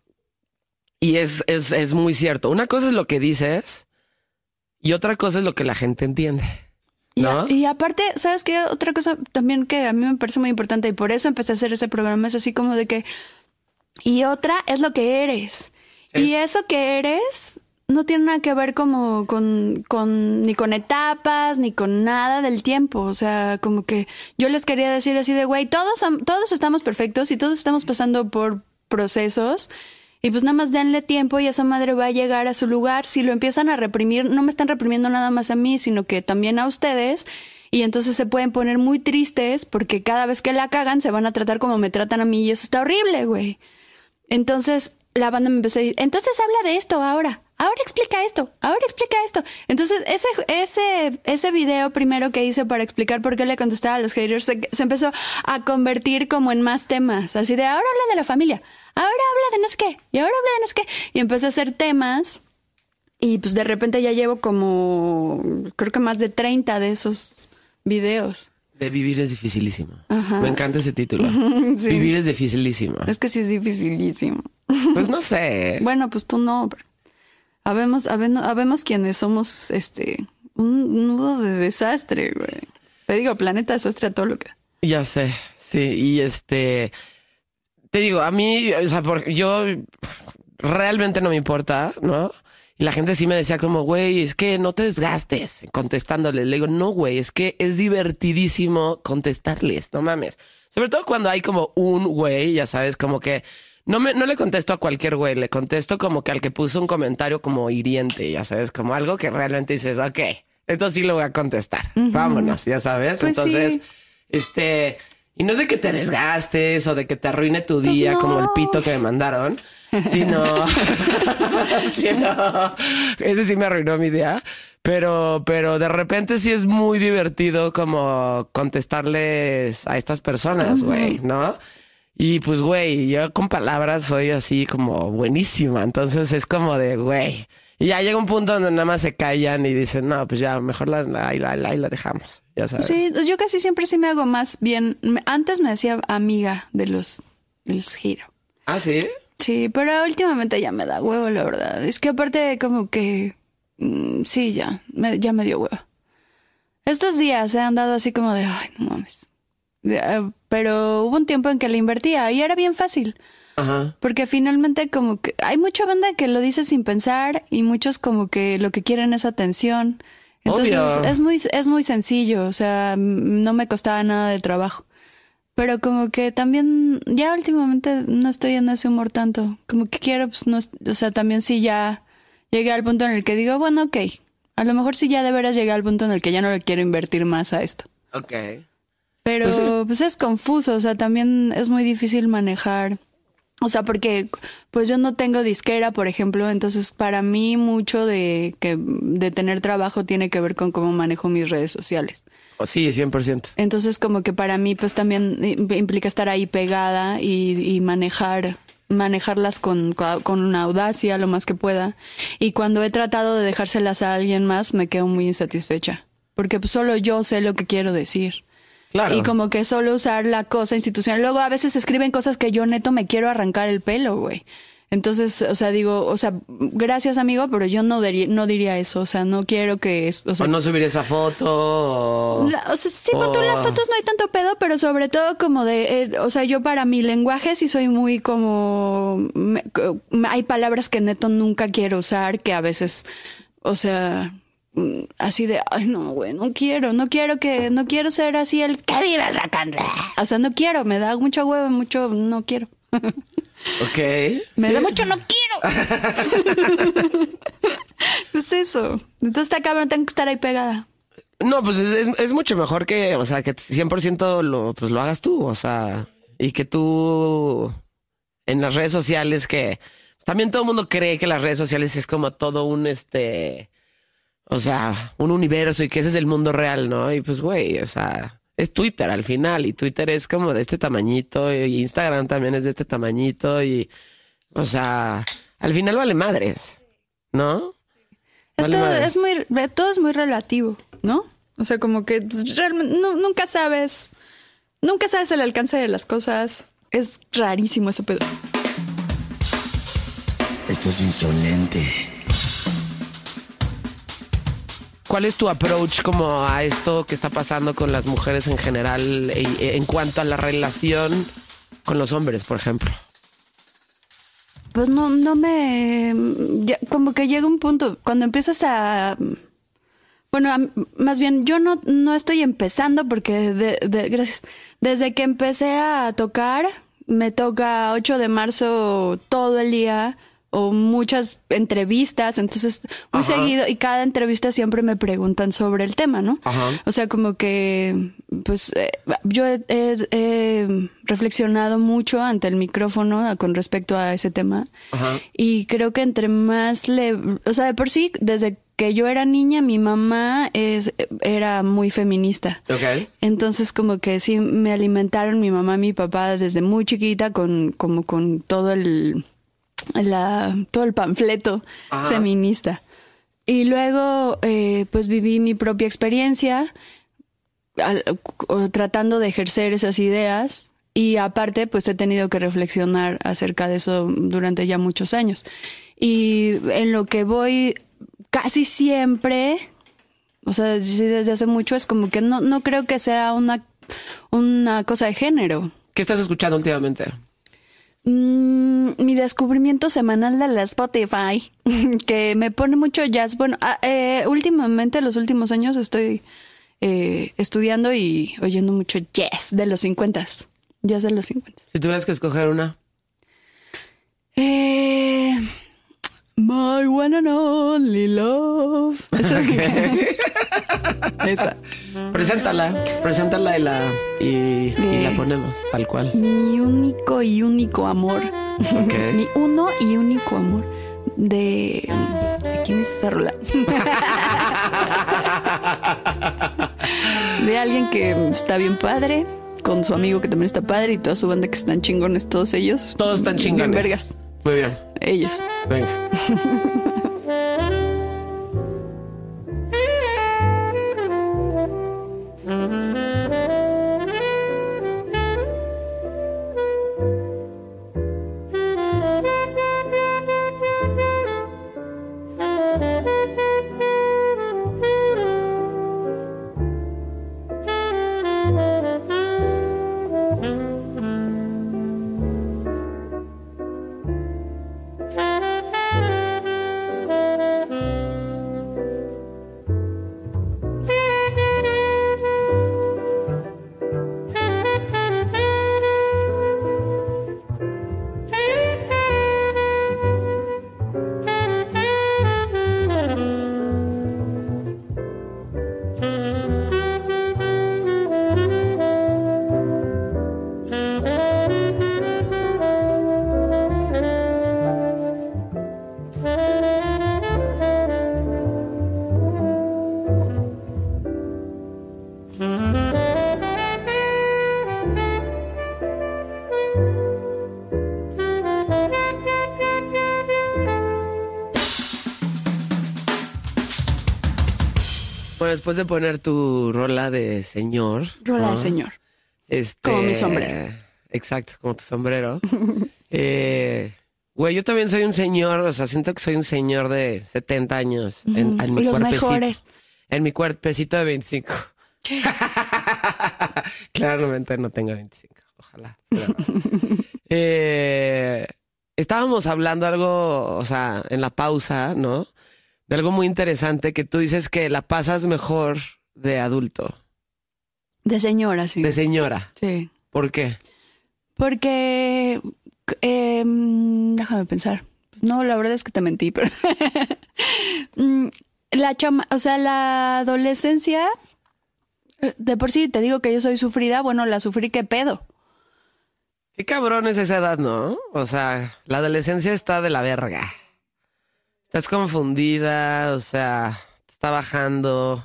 y es, es, es muy cierto. Una cosa es lo que dices y otra cosa es lo que la gente entiende. Y, ¿No? a- y aparte, ¿sabes qué? Otra cosa también que a mí me parece muy importante y por eso empecé a hacer ese programa es así como de que... Y otra es lo que eres. Y eso que eres no tiene nada que ver como con, con ni con etapas ni con nada del tiempo. O sea, como que yo les quería decir así de, güey, todos, todos estamos perfectos y todos estamos pasando por procesos. Y pues nada más denle tiempo y esa madre va a llegar a su lugar. Si lo empiezan a reprimir, no me están reprimiendo nada más a mí, sino que también a ustedes. Y entonces se pueden poner muy tristes porque cada vez que la cagan se van a tratar como me tratan a mí y eso está horrible, güey. Entonces la banda me empezó a decir, entonces habla de esto ahora, ahora explica esto, ahora explica esto. Entonces ese, ese, ese video primero que hice para explicar por qué le contestaba a los haters se, empezó a convertir como en más temas, así de ahora habla de la familia, ahora habla de no sé qué, y ahora habla de no sé qué. Y empecé a hacer temas y pues de repente ya llevo como, creo que más de 30 de esos videos. De vivir es dificilísimo. Ajá. Me encanta ese título. Sí. Vivir es dificilísimo. Es que sí es dificilísimo. Pues no sé. Bueno, pues tú no. Habemos, habemos, habemos quienes somos este un nudo de desastre, güey. Te digo, planeta desastre a todo lo que. Ya sé, sí, y este, te digo, a mí, o sea, porque yo realmente no me importa, ¿no? Y la gente sí me decía como, güey, es que no te desgastes contestándole. Le digo, no, güey, es que es divertidísimo contestarles, no mames. Sobre todo cuando hay como un güey, ya sabes, como que no me, no le contesto a cualquier güey, le contesto como que al que puso un comentario como hiriente, ya sabes, como algo que realmente dices, ok, esto sí lo voy a contestar. Vámonos, ya sabes. Pues Entonces, sí. este, y no es de que te desgastes o de que te arruine tu día Pues no. como el pito que me mandaron, sino, sino, ese sí me arruinó mi día, pero, pero de repente sí es muy divertido como contestarles a estas personas, güey, ¿no? Y pues, güey, yo con palabras soy así como buenísima, entonces es como de, güey. Y ya llega un punto donde nada más se callan y dicen, no, pues ya, mejor la, la, la, la- dejamos, ya sabes. Sí, yo casi siempre sí me hago más bien. Antes me hacía amiga de los, de los giro. Ah, sí. Sí, pero últimamente ya me da huevo, la verdad. Es que aparte como que mm, sí, ya, me, ya me dio huevo. Estos días he andado así como de, ay, no mames. Eh, pero hubo un tiempo en que le invertía y era bien fácil. Ajá. Porque finalmente como que hay mucha banda que lo dice sin pensar y muchos como que lo que quieren es atención. Entonces Obvio. es muy es muy sencillo, o sea, m- no me costaba nada de trabajo. Pero como que también ya últimamente no estoy en ese humor tanto. Como que quiero pues no, es- o sea, también sí ya llegué al punto en el que digo, bueno, ok, a lo mejor sí ya de veras llegué al punto en el que ya no le quiero invertir más a esto. Ok. Pero Pues pues, es confuso, o sea, también es muy difícil manejar. O sea, porque pues yo no tengo disquera, por ejemplo, entonces para mí mucho de que de tener trabajo tiene que ver con cómo manejo mis redes sociales. Oh, sí, 100%. Entonces como que para mí pues también implica estar ahí pegada y, y manejar manejarlas con, con una audacia lo más que pueda. Y cuando he tratado de dejárselas a alguien más me quedo muy insatisfecha. Porque pues, solo yo sé lo que quiero decir. Claro. Y como que solo usar la cosa institucional. Luego a veces escriben cosas que yo neto me quiero arrancar el pelo, güey. Entonces, o sea, digo, o sea, gracias amigo, pero yo no diría, no diría eso. O sea, no quiero que, es- o sea, o no subir esa foto. o- la- o sea, sí, con Oh. las fotos no hay tanto pedo, pero sobre todo como de, eh, o sea, yo para mi lenguaje sí soy muy como, me- hay palabras que neto nunca quiero usar, que a veces, o sea, así de, ay no, güey, no quiero, no quiero que, no quiero ser así el que vive el roll". O sea, no quiero, me da mucho huevo, mucho, no quiero. Ok. Me da mucho no quiero. pues eso. Entonces está cabrón, tengo que estar ahí pegada. No, pues es, es- es mucho mejor que, o sea, que 100% lo, pues lo hagas tú, o sea, y que tú en las redes sociales que también todo el mundo cree que las redes sociales es como todo un este, o sea, un universo y que ese es el mundo real, ¿no? Y pues, güey, o sea, es Twitter al final y Twitter es como de este tamañito y Instagram también es de este tamañito y, o sea, al final vale madres, ¿no? Vale Esto madres. es muy, todo es muy relativo, ¿no? O sea, como que pues, realmente nu- nunca sabes, nunca sabes el alcance de las cosas. Es rarísimo ese pedo. Esto es insolente. ¿Cuál es tu approach como a esto que está pasando con las mujeres en general e- e- en cuanto a la relación con los hombres, por ejemplo? Pues no, no me, como que llega un punto cuando empiezas a, bueno, más bien yo no, no estoy empezando porque, de- gracias, desde que empecé a tocar, me toca 8 de marzo todo el día o muchas entrevistas, entonces muy Ajá. seguido y cada entrevista siempre me preguntan sobre el tema, ¿no? Ajá. O sea, como que, pues, eh, yo he, he- he reflexionado mucho ante el micrófono con respecto a ese tema. Ajá. Y creo que entre más le, o sea, de por sí, desde que yo era niña, mi mamá es, era muy feminista. Entonces, como que sí me alimentaron mi mamá y mi papá desde muy chiquita con, como con todo el, la, todo el panfleto Ajá. feminista. Y luego, eh, pues viví mi propia experiencia al- tratando de ejercer esas ideas y aparte, pues he tenido que reflexionar acerca de eso durante ya muchos años. Y en lo que voy casi siempre, o sea, desde hace mucho, es como que no, no creo que sea una, una cosa de género. ¿Qué estás escuchando últimamente? Mm, mi descubrimiento semanal de la Spotify, que me pone mucho jazz. Bueno, ah, eh, últimamente, los últimos años estoy eh, estudiando y oyendo mucho jazz de los 50 Jazz de los 50 Si tuvieras que escoger una. Eh, my one and only love. Esa es Esa. Preséntala, preséntala y la, y, la ponemos tal cual. Mi único y único amor. Ok. Mi uno y único amor. De. ¿De quién es esa rola? de alguien que está bien padre, con su amigo que también está padre y toda su banda que están chingones, todos ellos. Todos están chingones. vergas. Muy bien. Ellos. Venga. después de poner tu rola de señor. Rola ¿no? de señor. Este, Como mi sombrero. Exacto, como tu sombrero. eh, güey, yo también soy un señor, o sea, siento que soy un señor de 70 años en, en mi Los cuerpecito. mejores. En mi cuerpecito de 25. Claramente no tengo 25, ojalá. pero- Eh, estábamos hablando algo, o sea, en la pausa, ¿no? De algo muy interesante que tú dices que la pasas mejor de adulto, De señora, sí. de señora. Sí. ¿Por qué? Porque. eh, déjame pensar. No, la verdad es que te mentí, pero. Mm, la chama, o sea, la adolescencia. eh, De por sí te digo que yo soy sufrida, bueno, la sufrí que pedo. Qué cabrón es esa edad, ¿no? O sea, la adolescencia está de la verga. Estás confundida, o sea, te está bajando.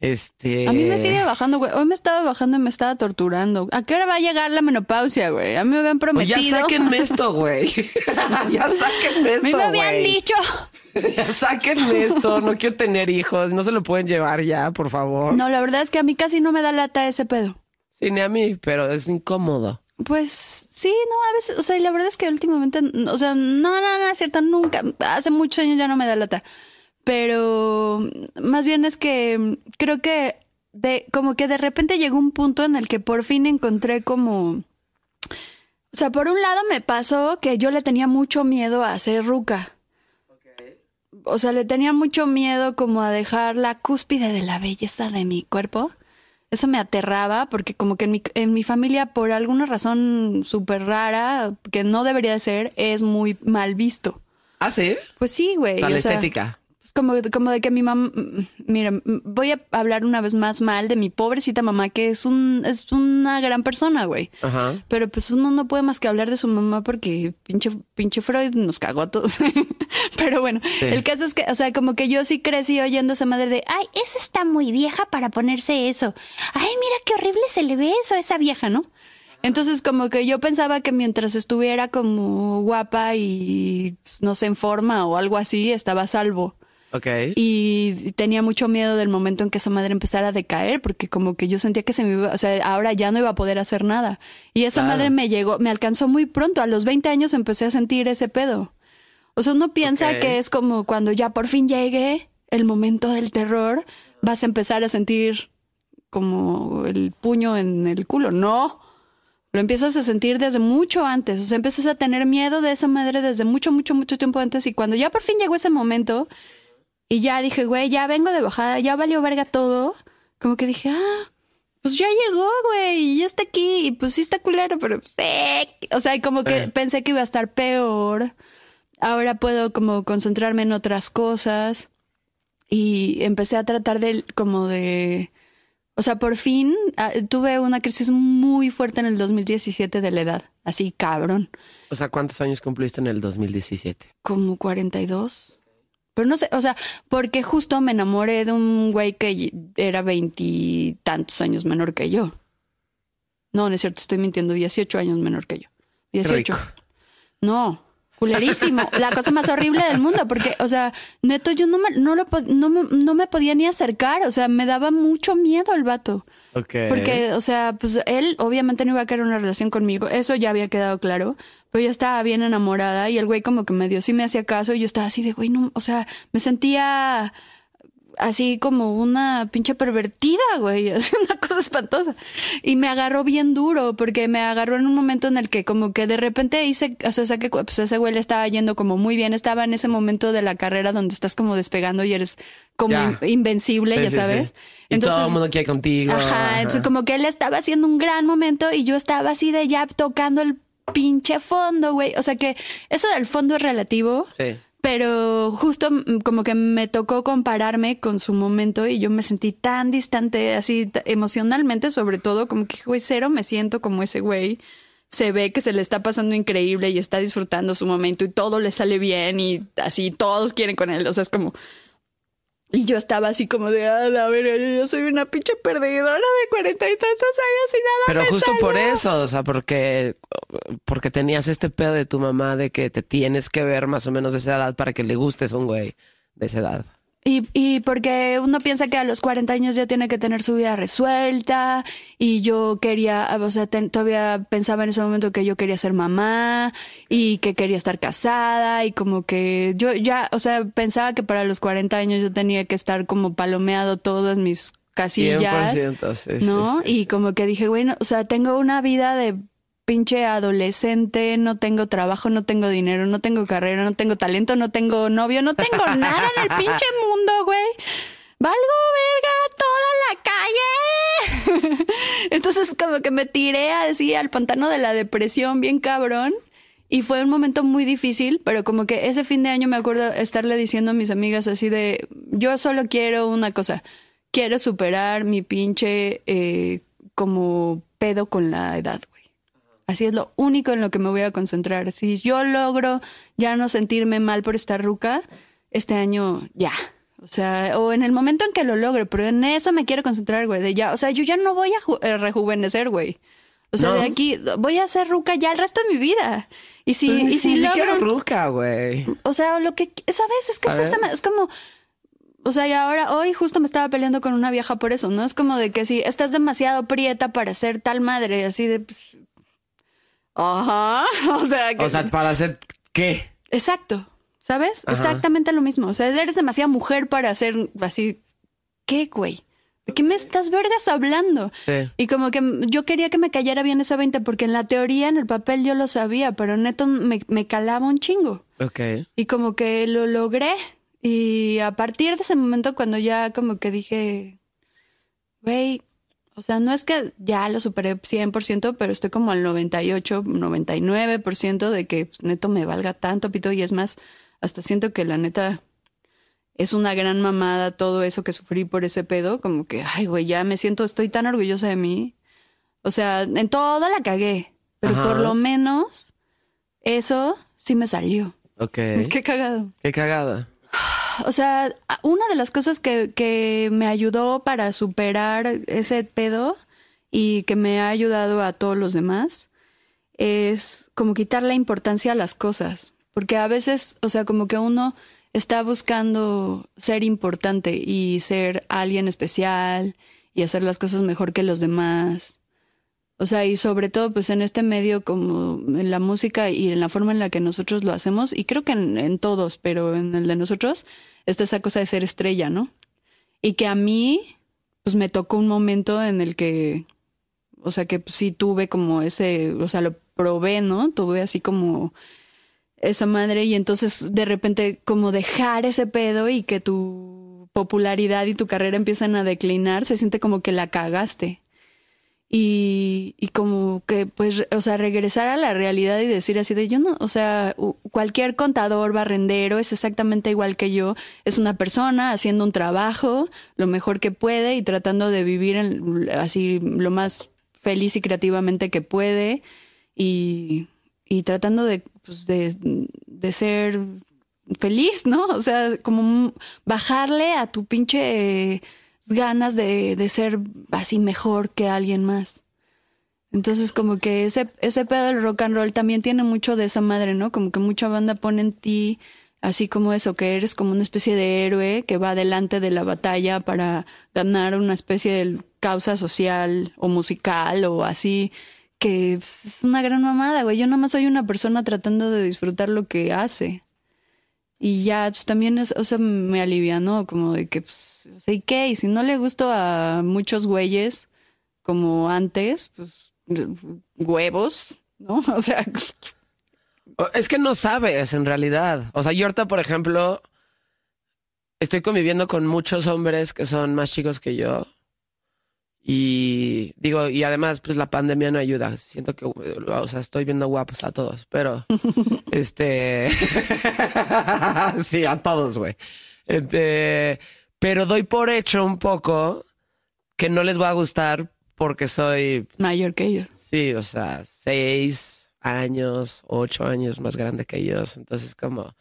Este. A mí me sigue bajando, güey. Hoy me estaba bajando y me estaba torturando. ¿A qué hora va a llegar la menopausia, güey? A mí me habían Pues prometido. ya sáquenme esto, güey. ya sáquenme A esto, mí me habían güey. dicho. Ya sáquenme esto. No quiero tener hijos. No se lo pueden llevar ya, por favor. No, la verdad es que a mí casi no me da lata ese pedo. Sí, ni a mí, pero es incómodo. Pues sí, no, a veces, o sea, y la verdad es que últimamente, o sea, no, no, no, es cierto, nunca, hace muchos años ya no me da lata, pero más bien es que creo que de, como que de repente llegó un punto en el que por fin encontré como, o sea, por un lado me pasó que yo le tenía mucho miedo a ser ruca. O sea, le tenía mucho miedo como a dejar la cúspide de la belleza de mi cuerpo. Eso me aterraba porque como que en mi, en mi familia, por alguna razón súper rara, que no debería de ser, es muy mal visto. ¿Ah, sí? Pues sí, güey. La o sea, estética. Como, como de que mi mamá, mira, voy a hablar una vez más mal de mi pobrecita mamá, que es un, es una gran persona, güey. Ajá. Pero pues uno no puede más que hablar de su mamá porque pinche, pinche Freud nos cagó a todos. Pero bueno, Sí. el caso es que, o sea, como que yo sí crecí oyendo esa madre de, ay, esa está muy vieja para ponerse eso. Ay, mira qué horrible se le ve eso a esa vieja, ¿no? Entonces como que yo pensaba que mientras estuviera como guapa y pues, no sé, en forma o algo así, estaba a salvo. Ok. Y tenía mucho miedo del momento en que esa madre empezara a decaer, porque como que yo sentía que se me iba, o sea, ahora ya no iba a poder hacer nada. Y esa Claro. madre me llegó, me alcanzó muy pronto, a los 20 años empecé a sentir ese pedo. O sea, uno piensa que es como cuando ya por fin llegue el momento del terror, vas a empezar a sentir como el puño en el culo. No. Lo empiezas a sentir desde mucho antes. O sea, empiezas a tener miedo de esa madre desde mucho, mucho, mucho tiempo antes. Y cuando ya por fin llegó ese momento, y ya dije, güey, ya vengo de bajada, ya valió verga todo. Como que dije, ah, pues ya llegó, güey, y ya está aquí. Y pues sí está culero, pero pues, eh. O sea, como que Eh. pensé que iba a estar peor. Ahora puedo como concentrarme en otras cosas. Y empecé a tratar de, como de. O sea, por fin ah, tuve una crisis muy fuerte en el 2017 de la edad. Así, cabrón. O sea, ¿cuántos años cumpliste en el 2017? Como 42. Pero no sé, o sea, porque justo me enamoré de un güey que era veintitantos años menor que yo. No, no es cierto, estoy mintiendo, 18 años menor que yo. 18. rico. No, culerísimo. La cosa más horrible del mundo, porque, o sea, neto, yo no me, no lo, no, me- no me podía ni acercar, o sea, me daba mucho miedo el vato. Ok. Porque, o sea, pues él obviamente no iba a querer una relación conmigo, eso ya había quedado claro, pero yo estaba bien enamorada y el güey como que medio sí me hacía caso y yo estaba así de, güey, no, o sea, me sentía así como una pinche pervertida, güey, una cosa espantosa. Y me agarró bien duro porque me agarró en un momento en el que como que de repente hice, o sea, saqué, pues ese güey le estaba yendo como muy bien, estaba en ese momento de la carrera donde estás como despegando y eres como in- invencible, Sí, ya sí, sabes. Y todo el mundo quiere contigo. Ajá, entonces como que él estaba haciendo un gran momento y yo estaba así de ya tocando el pinche fondo, güey. O sea que eso del fondo es relativo, Sí. Pero justo mm, como que me tocó compararme con su momento y yo me sentí tan distante, así emocionalmente sobre todo, como que, güey, cero me siento como ese güey. Se ve que se le está pasando increíble y está disfrutando su momento y todo le sale bien y así todos quieren con él. O sea, es como... Y yo estaba así como de, a la verga, yo, yo soy una pinche perdedora de cuarenta y tantos años y nada Pero me justo salió". por eso, o sea, porque, porque tenías este pedo de tu mamá de que te tienes que ver más o menos de esa edad para que le gustes a un güey de esa edad. Y, y porque uno piensa que a los 40 años ya tiene que tener su vida resuelta y yo quería, o sea, ten- todavía pensaba en ese momento que yo quería ser mamá y que quería estar casada y como que yo ya, o sea, pensaba que para los 40 años yo tenía que estar como palomeado todas mis casillas. 100%, sí, sí, ¿no? sí, y como que dije, bueno, o sea, tengo una vida de pinche adolescente, no tengo trabajo, no tengo dinero, no tengo carrera, no tengo talento, no tengo novio, no tengo nada en el pinche mundo, güey. Valgo verga toda la calle. Entonces como que me tiré así al pantano de la depresión bien cabrón. Y fue un momento muy difícil, pero como que ese fin de año me acuerdo estarle diciendo a mis amigas así de, yo solo quiero una cosa, quiero superar mi pinche eh, como pedo con la edad. Así es lo único en lo que me voy a concentrar. Si yo logro ya no sentirme mal por estar ruca, este año ya. O sea, o en el momento en que lo logre, pero en eso me quiero concentrar, güey, de ya. O sea, yo ya no voy a eh, rejuvenecer, güey. O sea, No. de aquí voy a ser ruca ya el resto de mi vida. Y si, Pues y si ni logro- ruca, güey. o sea, lo que, ¿sabes? Es que esa es como, o sea, y ahora, hoy justo me estaba peleando con una vieja por eso, ¿no? Es como de que si estás demasiado prieta para ser tal madre, así de, pues, ajá, o sea, que, O sea, para hacer qué? exacto, ¿sabes? Ajá. Exactamente lo mismo, o sea, eres demasiada mujer para ser así, ¿qué, güey? ¿De qué me estás vergas hablando? Sí. Y como que yo quería que me cayera bien ese 20, porque en la teoría, en el papel yo lo sabía, pero neto me, me calaba un chingo. Ok. Y como que lo logré. Y a partir de ese momento, cuando ya como que dije, güey, o sea, no es que ya lo superé 100%, pero estoy como al 98, 99% de que pues, neto me valga tanto, pito. Y es más, hasta siento que la neta es una gran mamada todo eso que sufrí por ese pedo. Como que, ay, güey, ya me siento, estoy tan orgullosa de mí. O sea, en todo la cagué. Pero Ajá. por lo menos eso sí me salió. Ok. Qué cagado. Qué cagada. O sea, una de las cosas que, que me ayudó para superar ese pedo y que me ha ayudado a todos los demás es como quitar la importancia a las cosas. Porque a veces, o sea, como que uno está buscando ser importante y ser alguien especial y hacer las cosas mejor que los demás. O sea, y sobre todo, pues en este medio como en la música y en la forma en la que nosotros lo hacemos, y creo que en, todos, pero en el de nosotros, está esa cosa de ser estrella, ¿no? Y que a mí, pues me tocó un momento en el que, o sea, que pues, sí tuve como ese, o sea, lo probé, ¿no? Tuve así como esa madre y entonces de repente como dejar ese pedo y que tu popularidad y tu carrera empiezan a declinar, se siente como que la cagaste y, y como que pues o sea regresar a la realidad y decir así de yo no o sea cualquier contador barrendero es exactamente igual que yo. Es una persona haciendo un trabajo lo mejor que puede y tratando de vivir en- así lo más feliz y creativamente que puede y, y tratando de pues de, de ser feliz no o sea como bajarle a tu pinche ganas de, de ser así mejor que alguien más. Entonces, como que ese, ese pedo del rock and roll también tiene mucho de esa madre, ¿no? Como que mucha banda pone en ti así como eso, que eres como una especie de héroe que va delante de la batalla para ganar una especie de causa social o musical o así, que es una gran mamada, güey. Yo nomás soy una persona tratando de disfrutar lo que hace. Y ya, pues también es, o sea, me alivia, ¿no? Como de que, pues, o sea, ¿y qué? Y si no le gusto a muchos güeyes como antes, pues, huevos, ¿no? O sea, Es que no sabes en realidad. O sea, yo ahorita, por ejemplo, estoy conviviendo con muchos hombres que son más chicos que yo. Y digo, y además, pues la pandemia no ayuda. Siento que, o sea, estoy viendo guapos a todos, pero este. sí, a todos, güey. Este, pero doy por hecho un poco que no les va a gustar porque soy mayor que ellos. Sí, o sea, seis años, ocho años más grande que ellos. Entonces, como,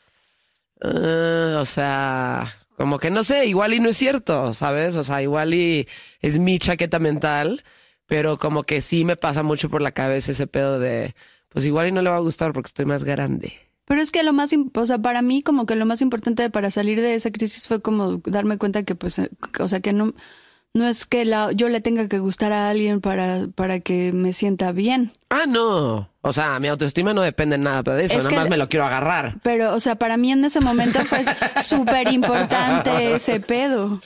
ah, o sea, como que no sé, igual y no es cierto, ¿sabes? O sea, igual y es mi chaqueta mental, pero como que sí me pasa mucho por la cabeza ese pedo de, pues igual y no le va a gustar porque estoy más grande. Pero es que lo más, o sea, para mí como que lo más importante para salir de esa crisis fue como darme cuenta que pues, eh, o sea, que no, no es que la, yo le tenga que gustar a alguien para, para que me sienta bien. Ah, no. O sea, mi autoestima no depende nada de eso. Es Nada más me lo quiero agarrar. Pero, o sea, para mí en ese momento fue súper importante ese pedo.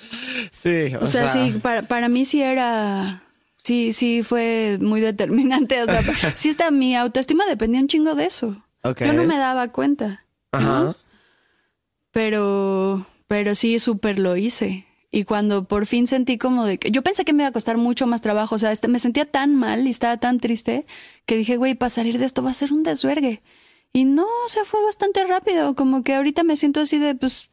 Sí, O, sea, sí, para, para mí sí era, sí, sí fue muy determinante. O sea, sí está, mi autoestima dependía un chingo de eso. Yo no me daba cuenta. Ajá. pero pero sí súper lo hice y cuando por fin sentí como de que yo pensé que me iba a costar mucho más trabajo, o sea, este, me sentía tan mal y estaba tan triste que dije, güey, para salir de esto va a ser un desvergue. Y no, o sea, fue bastante rápido, como que ahorita me siento así de, pues,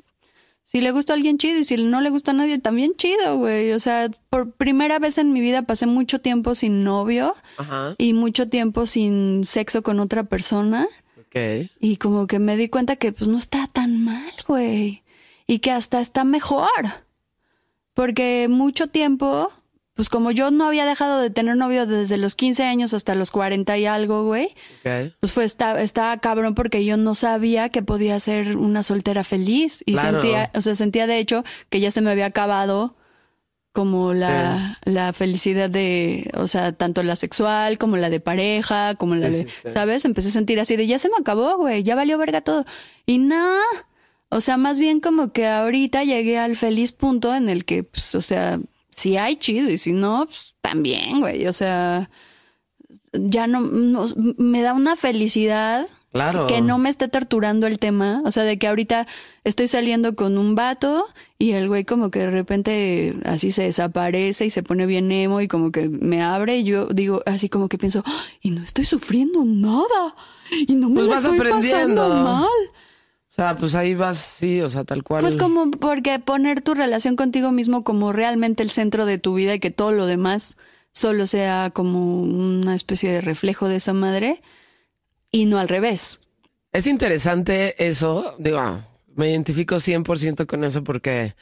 si le gusta a alguien chido y si no le gusta a nadie también chido, güey. O sea, por primera vez en mi vida pasé mucho tiempo sin novio Ajá. y mucho tiempo sin sexo con otra persona. Y como que me di cuenta que pues no está tan mal, güey. Y que hasta está mejor. Porque mucho tiempo, pues como yo no había dejado de tener novio desde los 15 años hasta los 40 y algo, güey, pues fue, estaba, estaba cabrón porque yo no sabía que podía ser una soltera feliz. Y Claro. sentía, o sea, sentía de hecho que ya se me había acabado como la, la felicidad de, o sea, tanto la sexual como la de pareja, como la de, sí. ¿sabes? Empecé a sentir así de, ya se me acabó, güey, ya valió verga todo. Y no, o sea, más bien como que ahorita llegué al feliz punto en el que, pues, o sea, si hay chido y si no, pues también, güey, o sea, ya no, no- me da una felicidad Claro. que no me esté torturando el tema, o sea, de que ahorita estoy saliendo con un vato y el güey como que de repente así se desaparece y se pone bien emo y como que me abre y yo digo así como que pienso, "Ah, y no estoy sufriendo nada y no me Pues la vas estoy aprendiendo. pasando mal. O sea, pues ahí vas, sí, o sea, tal cual. Pues como porque poner tu relación contigo mismo como realmente el centro de tu vida y que todo lo demás solo sea como una especie de reflejo de esa madre y no al revés. Es interesante eso, digo, ah, me identifico 100% con eso porque,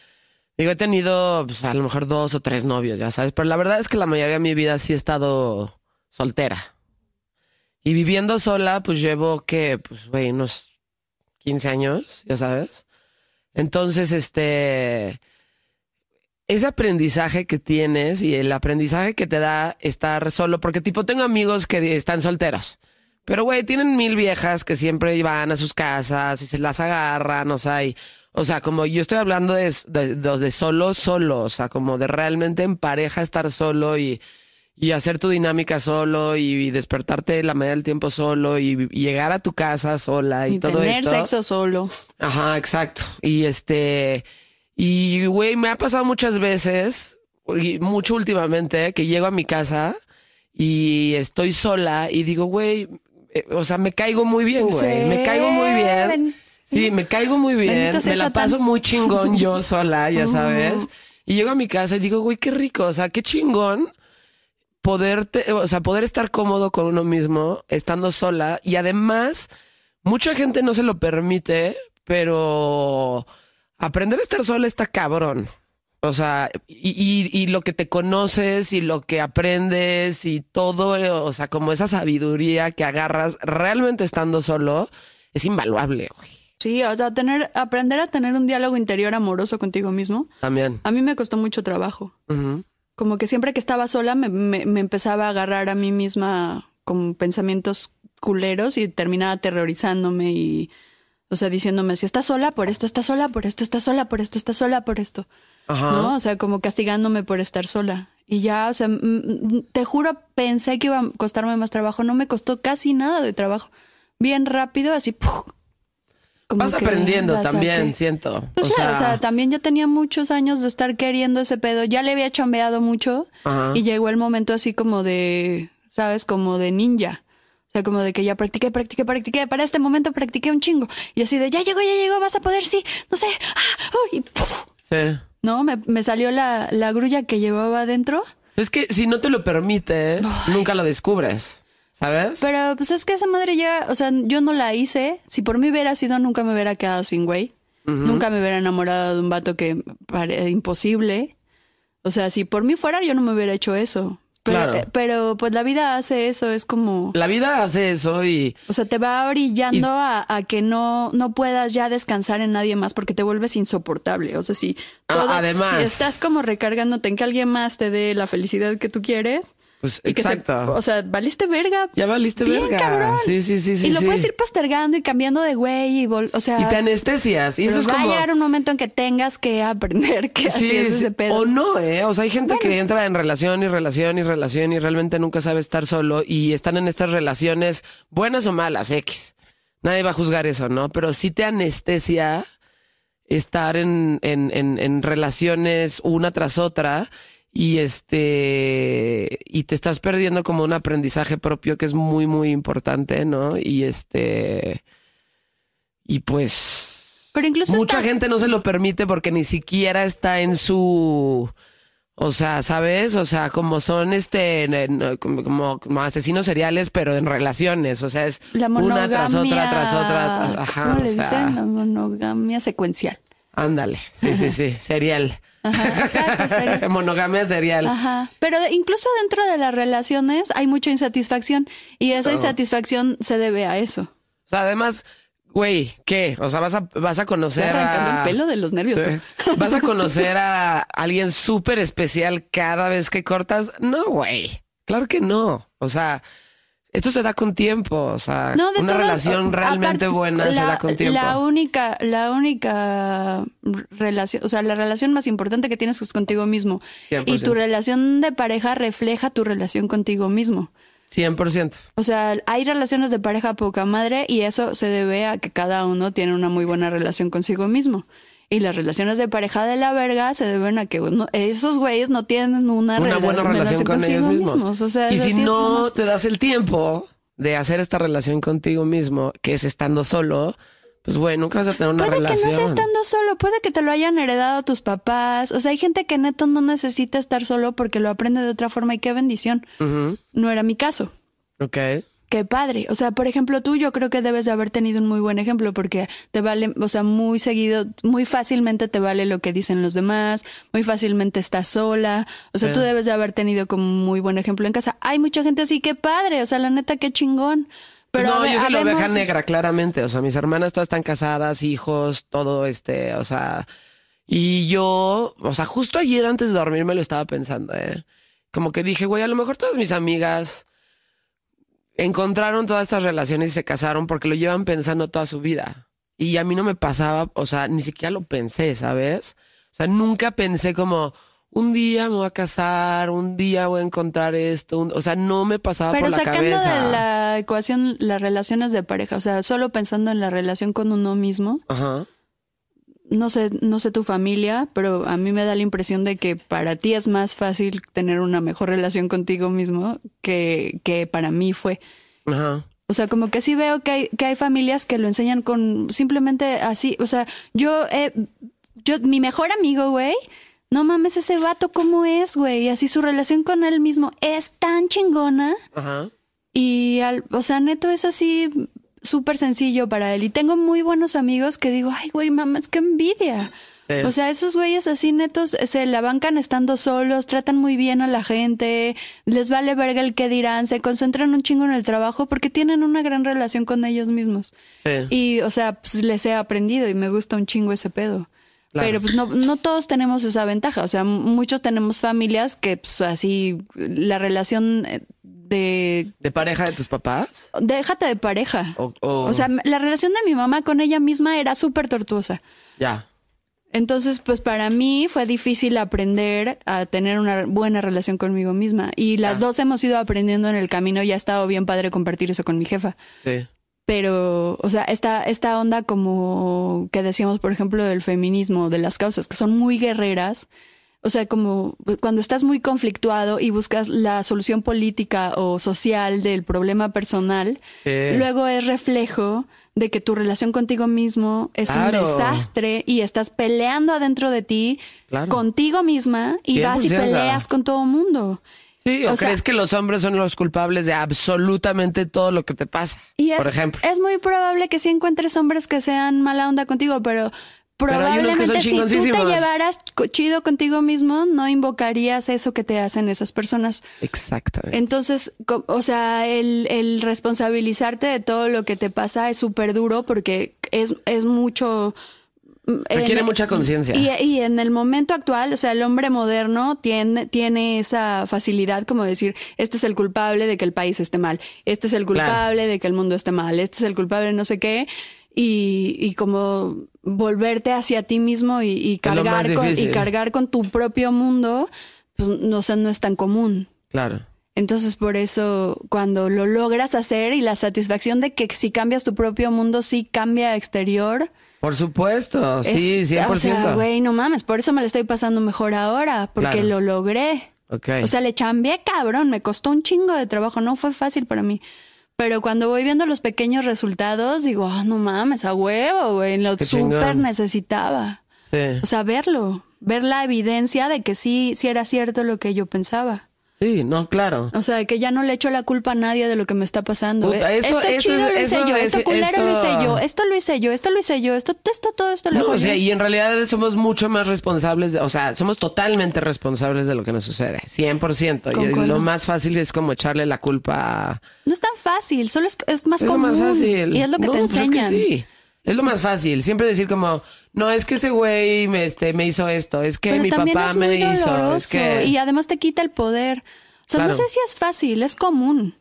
digo, he tenido pues, a lo mejor dos o tres novios, ya sabes, pero la verdad es que la mayoría de mi vida sí he estado soltera. Y viviendo sola, pues llevo que, pues, güey, unos 15 años, ya sabes. Entonces, este, ese aprendizaje que tienes y el aprendizaje que te da estar solo, porque tipo tengo amigos que están solteros. Pero, güey, tienen mil viejas que siempre van a sus casas y se las agarran, o sea, y- o sea, como yo estoy hablando de, de, de- de solo, solo, o sea, como de realmente en pareja estar solo y, y hacer tu dinámica solo y, despertarte la mayoría del tiempo solo y, y llegar a tu casa sola y, Y todo tener esto. sexo solo. Ajá, exacto. Y este, y güey, me ha pasado muchas veces, y mucho últimamente, que llego a mi casa y estoy sola y digo, güey, eh, o sea, me caigo muy bien, güey. Sí, Me caigo muy bien. Sí, me caigo muy bien. Bendito Me la paso muy chingón yo sola, ya sabes. Y llego a mi casa y digo, güey, qué rico, o sea, qué chingón poderte, o sea, poder estar cómodo con uno mismo estando sola y además mucha gente no se lo permite, pero aprender a estar sola está cabrón. O sea, y, y- y lo que te conoces y lo que aprendes y todo, eh, o sea, como esa sabiduría que agarras realmente estando solo, es invaluable, güey. Sí, o sea, tener, aprender a tener un diálogo interior amoroso contigo mismo. También. A mí me costó mucho trabajo. Como que siempre que estaba sola me, me- me empezaba a agarrar a mí misma con pensamientos culeros y terminaba aterrorizándome y, o sea, diciéndome, si estás sola por esto, estás sola por esto, estás sola por esto, estás sola por esto. Ajá. ¿No? O sea, como castigándome por estar sola. Y ya, o sea, te juro, pensé que iba a costarme más trabajo. No me costó casi nada de trabajo. Bien rápido, así. ¡puf! Como Vas aprendiendo también, siento. Pues o, claro, sea, o sea, también yo tenía muchos años de estar queriendo ese pedo. Ya le había chambeado mucho Ajá. y llegó el momento así como de, ¿sabes? Como de ninja. O sea, como de que ya practiqué, practiqué, practiqué. Para este momento practiqué un chingo. Y así de, ya llegó, ya llegó, vas a poder, sí. No sé. Ah, uy, y ¡puf! Sí. No, me, me salió la, la grulla que llevaba adentro. Es que si no te lo permites, nunca lo descubres. ¿Sabes? Pero pues es que esa madre ya, o sea, yo no la hice. Si por mí hubiera sido, nunca me hubiera quedado sin güey. Nunca me hubiera enamorado de un vato que pare imposible. O sea, si por mí fuera, yo no me hubiera hecho eso. Pero, Claro. eh, pero pues la vida hace eso, es como... La vida hace eso y O sea, te va brillando Y- a, a que no, no puedas ya descansar en nadie más porque te vuelves insoportable. O sea, si, Ah, todo- además. si estás como recargándote en que alguien más te dé la felicidad que tú quieres. Pues y exacto. o sea, valiste verga. ya valiste bien verga. cabrón. Sí, sí, sí, sí. y lo sí. puedes ir postergando y cambiando de güey y vol- o sea, Y te anestesias. Y eso es va como. a llegar un momento en que tengas que aprender que así es ese pedo. O no, ¿eh? O sea, hay gente que entra en relación y relación y relación y realmente nunca sabe estar solo y están en estas relaciones buenas o malas, X. Nadie va a juzgar eso, ¿no? Pero sí te anestesia estar en, en, en, en relaciones una tras otra y este y te estás perdiendo como un aprendizaje propio que es muy muy importante, ¿no? Y este y pues Pero incluso mucha está- gente no se lo permite porque ni siquiera está en su o sea, ¿sabes? O sea, como son este como, asesinos seriales, pero en relaciones, o sea, es la una tras otra tras otra, ajá, ¿Cómo o le sea, dicen? La monogamia secuencial. ándale. Sí, sí, sí, serial. Ajá, exacto, sería- Monogamia serial. Ajá. Pero incluso dentro de las relaciones hay mucha insatisfacción y esa insatisfacción se debe a eso. O sea, además, güey, ¿qué? O sea, vas a vas a conocer a el pelo de los nervios. Sí. ¿Vas a conocer a alguien súper especial cada vez que cortas? No, güey. Claro que no. O sea, esto se da con tiempo. O sea, No, una todo- relación realmente aparte, buena se da con tiempo. La única, la única relación, o sea, la relación más importante que tienes es contigo mismo. 100%. Y tu relación de pareja refleja tu relación contigo mismo. 100%. O sea, hay relaciones de pareja poca madre y eso se debe a que cada uno tiene una muy buena relación consigo mismo. Y las relaciones de pareja de la verga se deben a que esos güeyes no tienen una, Una rela- buena relación con ellos mismos. O sea, y si no nomás. te das el tiempo de hacer esta relación contigo mismo, que es estando solo, pues güey, nunca vas a tener una Puede relación. que no sea estando solo, puede que te lo hayan heredado tus papás. O sea, hay gente que neto no necesita estar solo porque lo aprende de otra forma y qué bendición. No era mi caso. Ok. Qué padre. O sea, por ejemplo, tú yo creo que debes de haber tenido un muy buen ejemplo porque te vale, o sea, muy seguido, muy fácilmente te vale lo que dicen los demás, muy fácilmente estás sola. O sea, Sí. tú debes de haber tenido como muy buen ejemplo en casa. Hay mucha gente así, qué padre. O sea, la neta, qué chingón. Pero no, habe- yo soy la oveja negra, claramente. O sea, mis hermanas todas están casadas, hijos, todo este, o sea. Y yo, o sea, justo ayer antes de dormir me lo estaba pensando, ¿eh? Como que dije, güey, a lo mejor todas mis amigas encontraron todas estas relaciones y se casaron porque lo llevan pensando toda su vida. Y a mí no me pasaba, o sea, ni siquiera lo pensé, ¿sabes? O sea, nunca pensé como, un día me voy a casar, un día voy a encontrar esto, un- o sea, no me pasaba Pero por la sacando cabeza. de la ecuación las relaciones de pareja, o sea, solo pensando en la relación con uno mismo, Ajá. No sé, no sé tu familia, pero a mí me da la impresión de que para ti es más fácil tener una mejor relación contigo mismo que, que para mí fue. Ajá. O sea, como que sí veo que hay, que hay familias que lo enseñan con simplemente así. O sea, yo, eh, yo, mi mejor amigo, güey, no mames ese vato cómo es, güey. Y así su relación con él mismo es tan chingona. Ajá. Y, al, o sea, neto es así súper sencillo para él. Y tengo muy buenos amigos que digo, ay, güey, mamá, es que envidia. Sí. O sea, esos güeyes así netos se la bancan estando solos, tratan muy bien a la gente, les vale verga el que dirán, se concentran un chingo en el trabajo porque tienen una gran relación con ellos mismos. Sí. Y, o sea, pues les he aprendido y me gusta un chingo ese pedo. Claro. Pero pues no, no todos tenemos esa ventaja. O sea, muchos tenemos familias que pues así la relación eh, de... ¿De pareja de tus papás? Déjate de pareja. O, o- O sea, la relación de mi mamá con ella misma era súper tortuosa. ya. Entonces, pues para mí fue difícil aprender a tener una buena relación conmigo misma. Y las dos hemos ido aprendiendo en el camino y ha estado bien padre compartir eso con mi jefa. Sí. Pero, o sea, esta, esta onda como que decíamos, por ejemplo, del feminismo, de las causas que son muy guerreras. O sea, como cuando estás muy conflictuado y buscas la solución política o social del problema personal, Sí. luego es reflejo de que tu relación contigo mismo es Claro. un desastre y estás peleando adentro de ti Claro. contigo misma y vas y 100%. peleas con todo mundo. Sí, o, O sea- crees que los hombres son los culpables de absolutamente todo lo que te pasa. Y es, por ejemplo. es muy probable que sí encuentres hombres que sean mala onda contigo, pero, Probablemente si tú te llevaras chido contigo mismo, no invocarías eso que te hacen esas personas. Exactamente. Entonces, o sea, el, el responsabilizarte de todo lo que te pasa es súper duro porque es, es mucho... mm, Requiere mucha conciencia. Y, y en el momento actual, o sea, el hombre moderno tiene, tiene esa facilidad como decir, este es el culpable de que el país esté mal, este es el culpable de que el mundo esté mal, este es el culpable de no sé qué, y, y como volverte hacia ti mismo y, cargar con, y cargar con tu propio mundo, pues no, o sea, no es tan común. Claro. Entonces, por eso, cuando lo logras hacer y la satisfacción de que si cambias tu propio mundo, sí cambia exterior. Por supuesto, sí, es- 100%. O sea, güey, no mames, por eso me la estoy pasando mejor ahora, porque Claro. lo logré. Ok. O sea, le chambeé cabrón, me costó un chingo de trabajo, no fue fácil para mí. Pero cuando voy viendo los pequeños resultados, digo, ah, no mames, a huevo, güey, lo súper necesitaba. sí. O sea, verlo, ver la evidencia de que sí, sí era cierto lo que yo pensaba. Sí, no, claro. O sea, que ya no le echo la culpa a nadie de lo que me está pasando. Puta, Eh, eso- esto eso chido lo hice eso yo, es- esto culero lo hice yo, esto lo hice yo, esto lo hice yo, esto, esto todo esto lo No, hago o sea, yo. y en realidad somos mucho más responsables, de- o sea, somos totalmente responsables de lo que nos sucede, 100%. Y Concuerdo. lo más fácil es como echarle la culpa a... No es tan fácil, solo es, es más Es lo común. más fácil. Y es lo que No, te pues es que enseñan. sí. Es lo más fácil. Siempre decir como, no, es que ese güey me, este, me hizo esto, es que Pero mi papá me hizo, es que... y además te quita el poder. O sea, no sé si es fácil, es común.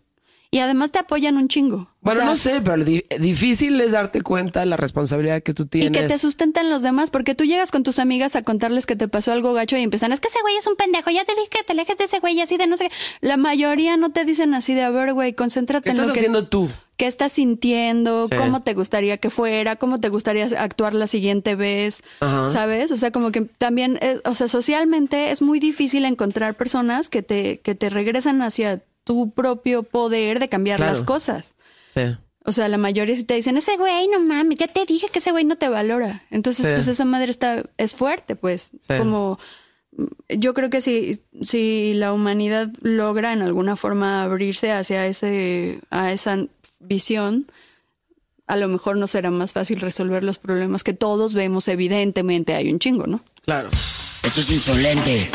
Y además te apoyan un chingo. O Bueno, sea, no sé, pero di- difícil es darte cuenta de la responsabilidad que tú Y tienes. que te sustentan los demás, porque tú llegas con tus amigas a contarles que te pasó algo gacho y empiezan, es que ese güey es un pendejo, ya te dije que te alejes de ese güey, así de no sé qué. La mayoría no te dicen así de, a ver, güey, concéntrate ¿Qué en estás lo que, haciendo tú? qué estás sintiendo, Sí. cómo te gustaría que fuera, cómo te gustaría actuar la siguiente vez, Ajá. ¿sabes? O sea, como que también, es- o sea, socialmente es muy difícil encontrar personas que te, que te regresan hacia tu propio poder de cambiar Claro. las cosas. Sí. O sea, la mayoría sí te dicen, ese güey, no mames, ya te dije que ese güey no te valora. Entonces, Sí. pues esa madre está, es fuerte, pues. Sí. Como, yo creo que si, si la humanidad logra en alguna forma abrirse hacia ese, a esa visión, a lo mejor no será más fácil resolver los problemas que todos vemos, evidentemente hay un chingo, ¿no? Claro. Esto es insolente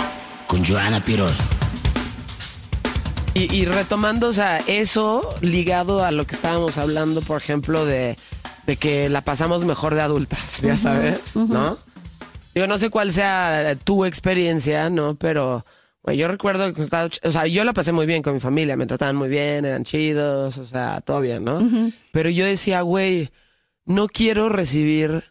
con Joana Piroz. Y, y retomando, o sea, eso ligado a lo que estábamos hablando, por ejemplo, de, de que la pasamos mejor de adultas, ya sabes, ¿no? Digo, no sé cuál sea tu experiencia, ¿no? Pero, güey, yo recuerdo que estaba, o sea, yo la pasé muy bien con mi familia, me trataban muy bien, eran chidos, o sea, todo bien, ¿no? Pero yo decía, güey, no quiero recibir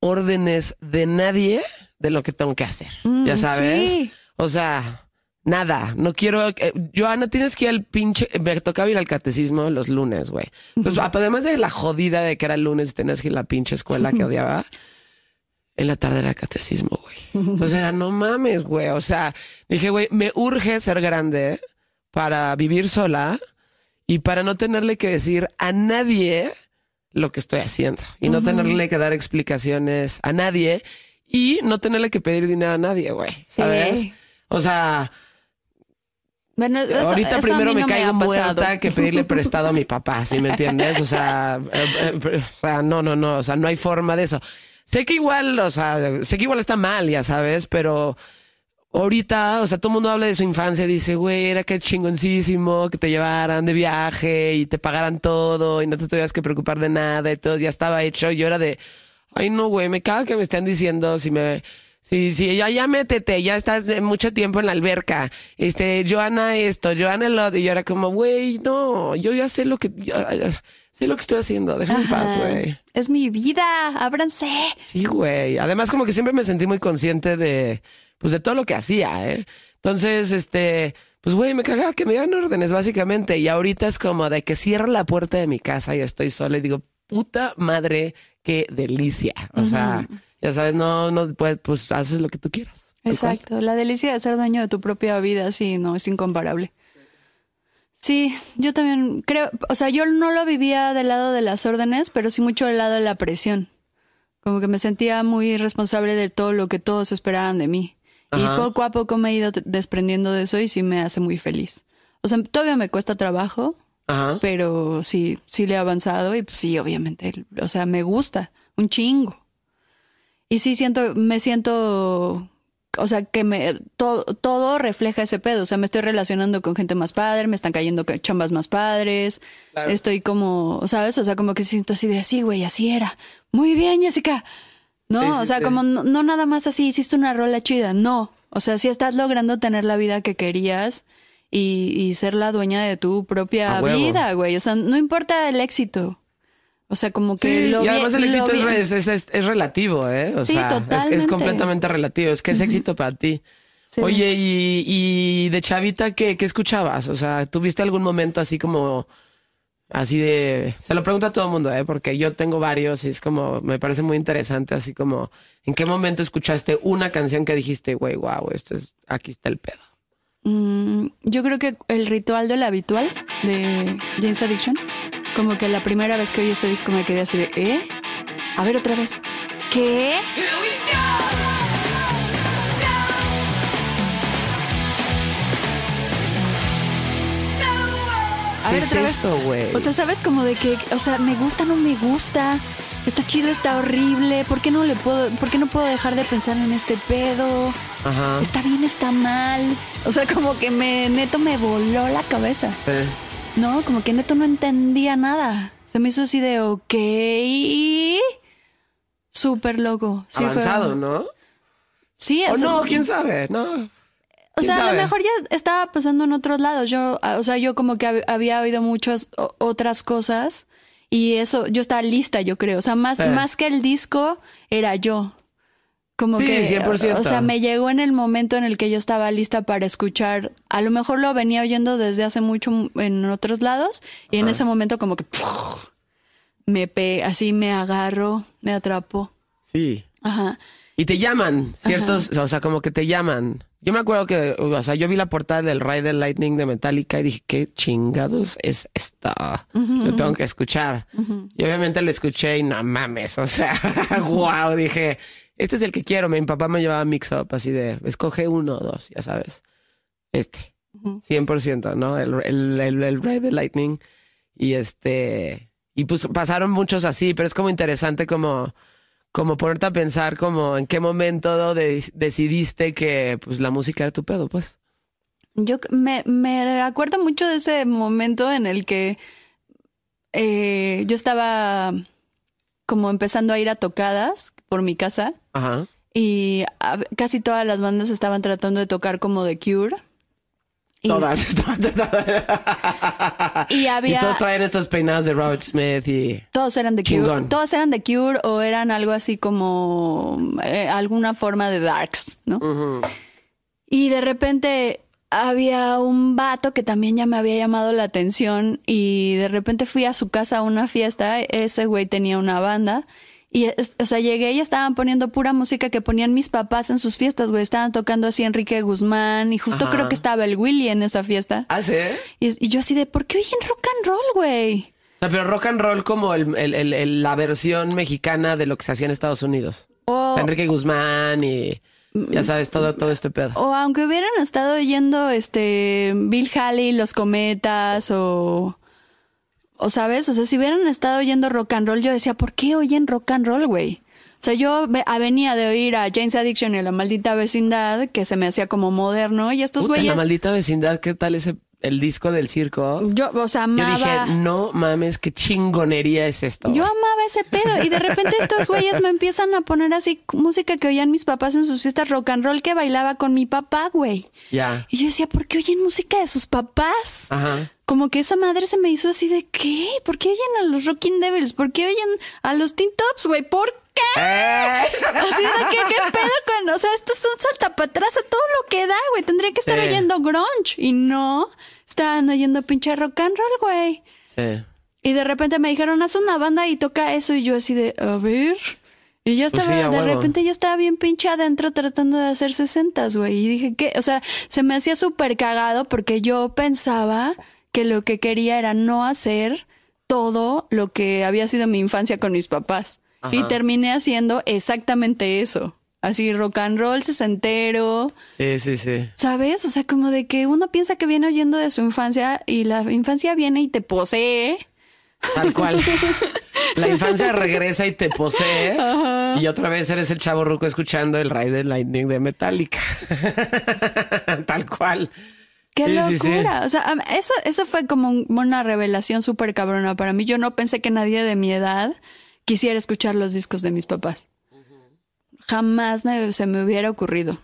órdenes de nadie de lo que tengo que hacer, ya Mm, sabes. sí. O sea, nada, no quiero. eh, Joana, tienes que ir al pinche. Me tocaba ir al catecismo los lunes, güey. Entonces, además de la jodida de que era el lunes y tenías que ir a la pinche escuela que odiaba, en la tarde era catecismo, güey. Entonces era, no mames, güey. O sea, dije, güey, me urge ser grande para vivir sola y para no tenerle que decir a nadie lo que estoy haciendo y no tenerle que dar explicaciones a nadie y no tenerle que pedir dinero a nadie, güey. ¿Sabes? Sí. O sea, Bueno, eso- ahorita eso primero me caigo pasado. muerta que pedirle prestado a mi papá, ¿sí me entiendes? O sea, eh, eh, o sea, no, no, no, o sea, no hay forma de eso. Sé que igual, o sea, sé que igual está mal, ya sabes, pero ahorita, o sea, todo el mundo habla de su infancia, dice, güey, era que chingoncísimo que te llevaran de viaje y te pagaran todo y no te tuvieras que preocupar de nada y todo ya estaba hecho. Yo era de, ay, no, güey, me caga que me estén diciendo si me... Sí, sí, ya, ya métete, ya estás mucho tiempo en la alberca. Este, Joana esto, Joana el otro. Y yo era como, güey, no, yo ya sé lo que, ya- ya sé lo que estoy haciendo, déjame en paz, güey. Es mi vida, ábranse. Sí, güey. Además, como que siempre me sentí muy consciente de, pues, de todo lo que hacía, ¿eh? Entonces, este, pues, güey, me cagaba que me dieran órdenes, básicamente. Y ahorita es como de que cierro la puerta de mi casa y estoy sola y digo, puta madre, qué delicia. O sea, ya sabes, no, no, pues, pues, haces lo que tú quieras. Cual. Exacto, la delicia de ser dueño de tu propia vida, sí, no, es incomparable. Sí, yo también creo, o sea, yo no lo vivía del lado de las órdenes, pero sí mucho del lado de la presión. Como que me sentía muy responsable de todo lo que todos esperaban de mí. Ajá. Y poco a poco me he ido desprendiendo de eso y sí me hace muy feliz. O sea, todavía me cuesta trabajo, Ajá. pero sí, sí le he avanzado y pues, sí, obviamente, o sea, me gusta un chingo. Y sí siento, me siento, o sea, que me, todo, todo refleja ese pedo. O sea, me estoy relacionando con gente más padre, me están cayendo ca- chambas más padres. Claro. Estoy como, ¿sabes? O sea, como que siento así de así, güey, así era. Muy bien, Jessica. No, Sí, sí, o sea, sí. como no, no nada más así, hiciste una rola chida. No. O sea, sí estás logrando tener la vida que querías y, y ser la dueña de tu propia vida, güey. O sea, no importa el éxito. O sea, como que Sí, lo y además el éxito es, bien- re- es, es- es relativo, ¿eh? O Sí, sea, es- completamente relativo. Es que es éxito para ti. Sí. Oye, y, y de chavita, ¿qué, ¿qué escuchabas? O sea, ¿tuviste algún momento así como, así de... Se lo pregunto a todo el mundo, ¿eh? Porque yo tengo varios y es como, me parece muy interesante, así como, ¿en qué momento escuchaste una canción que dijiste, güey, wow, este es, aquí está el pedo? Mm, yo creo que el ritual del habitual de James Addiction, como que la primera vez que oí ese disco me quedé así de, ¿eh? A ver otra vez. ¿Qué? A ¿Qué es vez. esto, güey? O sea, ¿sabes? Como de que, o sea, me gusta, no me gusta. Está chido, está horrible. ¿Por qué no le puedo, por qué no puedo dejar de pensar en este pedo? Ajá. Está bien, está mal. O sea, como que me, neto me voló la cabeza. Sí. No, como que neto no entendía nada. Se me hizo así de, ok. Súper loco. Sí, fue- Avanzado, ¿no? Sí, O no, quién sabe, no. O ¿Quién sea, a lo mejor ya estaba pasando en otros lados. Yo, o sea, yo como que hab- había oído muchas otras cosas y eso, yo estaba lista, yo creo. O sea, más, Sí. más que el disco, era yo. Como Sí, que, 100%. o sea, me llegó en el momento en el que yo estaba lista para escuchar. A lo mejor lo venía oyendo desde hace mucho en otros lados y en ese momento como que me pe, así me agarro, me atrapo. Sí. Ajá. Y te llaman, ciertos, o sea, como que te llaman. Yo me acuerdo que, o sea, yo vi la portada del Ride Lightning de Metallica y dije, ¿qué chingados es esta? Lo tengo que escuchar. Y obviamente lo escuché y no mames, o sea, wow, dije, este es el que quiero. Mi papá me llevaba mix up así de, escoge uno o dos, ya sabes. Este, 100%, ¿no? El, el, el, el Ride Lightning. Y este, y pues pasaron muchos así, pero es como interesante como como ponerte a pensar como en qué momento de- decidiste que pues la música era tu pedo, pues. Yo me, me acuerdo mucho de ese momento en el que eh, yo estaba como empezando a ir a tocadas por mi casa Ajá. y a- casi todas las bandas estaban tratando de tocar como The Cure. Y, Todas estaban Y había... Y todos traen estos peinados de Robert Smith y Todos eran de Cure. Todos eran de Cure o eran algo así como eh, alguna forma de darks, ¿no? Y de repente había un vato que también ya me había llamado la atención y de repente fui a su casa a una fiesta. Ese güey tenía una banda. Y, es- o sea, llegué y estaban poniendo pura música que ponían mis papás en sus fiestas, güey. Estaban tocando así Enrique Guzmán y justo Ajá. creo que estaba el Willy en esa fiesta. ¿Ah, sí? Y, y yo así de, ¿por qué oyen rock and roll, güey? O sea, pero rock and roll como el, el- el- el- la versión mexicana de lo que se hacía en Estados Unidos. O O, sea, Enrique Guzmán y ya sabes, todo, todo este pedo. o aunque hubieran estado oyendo este Bill Haley, Los Cometas o o sabes, o sea, si hubieran estado oyendo rock and roll, yo decía, ¿por qué oyen rock and roll, güey? O sea, yo ve- venía de oír a James Addiction y a la maldita vecindad, que se me hacía como moderno, y estos güeyes, la maldita vecindad, ¿qué tal ese el disco del circo? yo, o sea, Yo amaba. dije, no mames, qué chingonería es esto. Yo amaba ese pedo y de repente estos güeyes me empiezan a poner así música que oían mis papás en sus fiestas rock and roll que bailaba con mi papá, güey. Ya. Y yo decía, ¿por qué oyen música de sus papás? Ajá. Como que esa madre se me hizo así de ¿qué? ¿Por qué oyen a los Rocking Devils? ¿Por qué oyen a los Teen Tops, güey? ¿Por qué? ¡Eh! Así de que qué pedo con, o sea, esto es un saltapatraza todo lo que da, güey. Tendría que estar Sí. oyendo grunge y no, estaban oyendo pinche rock and roll, güey. Sí. Y de repente me dijeron, haz una banda y toca eso. Y yo así de, a ver. Y ya Pues estaba, sí, a de huevo. repente ya estaba bien pinche adentro tratando de hacer sesentas, güey. Y dije que, o sea, se me hacía súper cagado porque yo pensaba que lo que quería era no hacer todo lo que había sido mi infancia con mis papás. Ajá. Y terminé haciendo exactamente eso. Así rock and roll sesentero, Sí, sí, sí. ¿Sabes? O sea, como de que uno piensa que viene oyendo de su infancia y la infancia viene y te posee. Tal cual. La infancia regresa y te posee. Y otra vez eres el chavo ruco escuchando el Ride the Lightning de Metallica. Tal cual. ¡Qué Sí, locura! sí, sí. O sea, eso, eso fue como un- una revelación súper cabrona para mí. Yo no pensé que nadie de mi edad quisiera escuchar los discos de mis papás. Jamás me- se me hubiera ocurrido.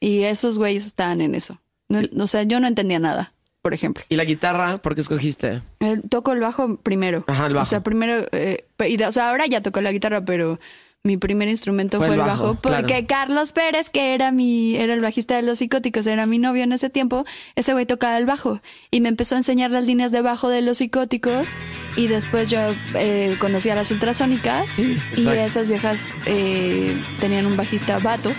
Y esos güeyes estaban en eso. No- o sea, yo no entendía nada, por ejemplo. ¿Y la guitarra? ¿Por qué escogiste? Eh, toco el bajo primero. Ajá, el bajo. O sea, primero, eh, y de- o sea, ahora ya toco la guitarra, pero mi primer instrumento fue, el bajo, porque claro. Carlos Pérez, que era mi, era el bajista de Los Psicóticos, era mi novio en ese tiempo, ese güey tocaba el bajo y me empezó a enseñar las líneas de bajo de Los Psicóticos y después yo eh, conocí a las ultrasónicas Sí, y esas viejas eh, tenían un bajista vato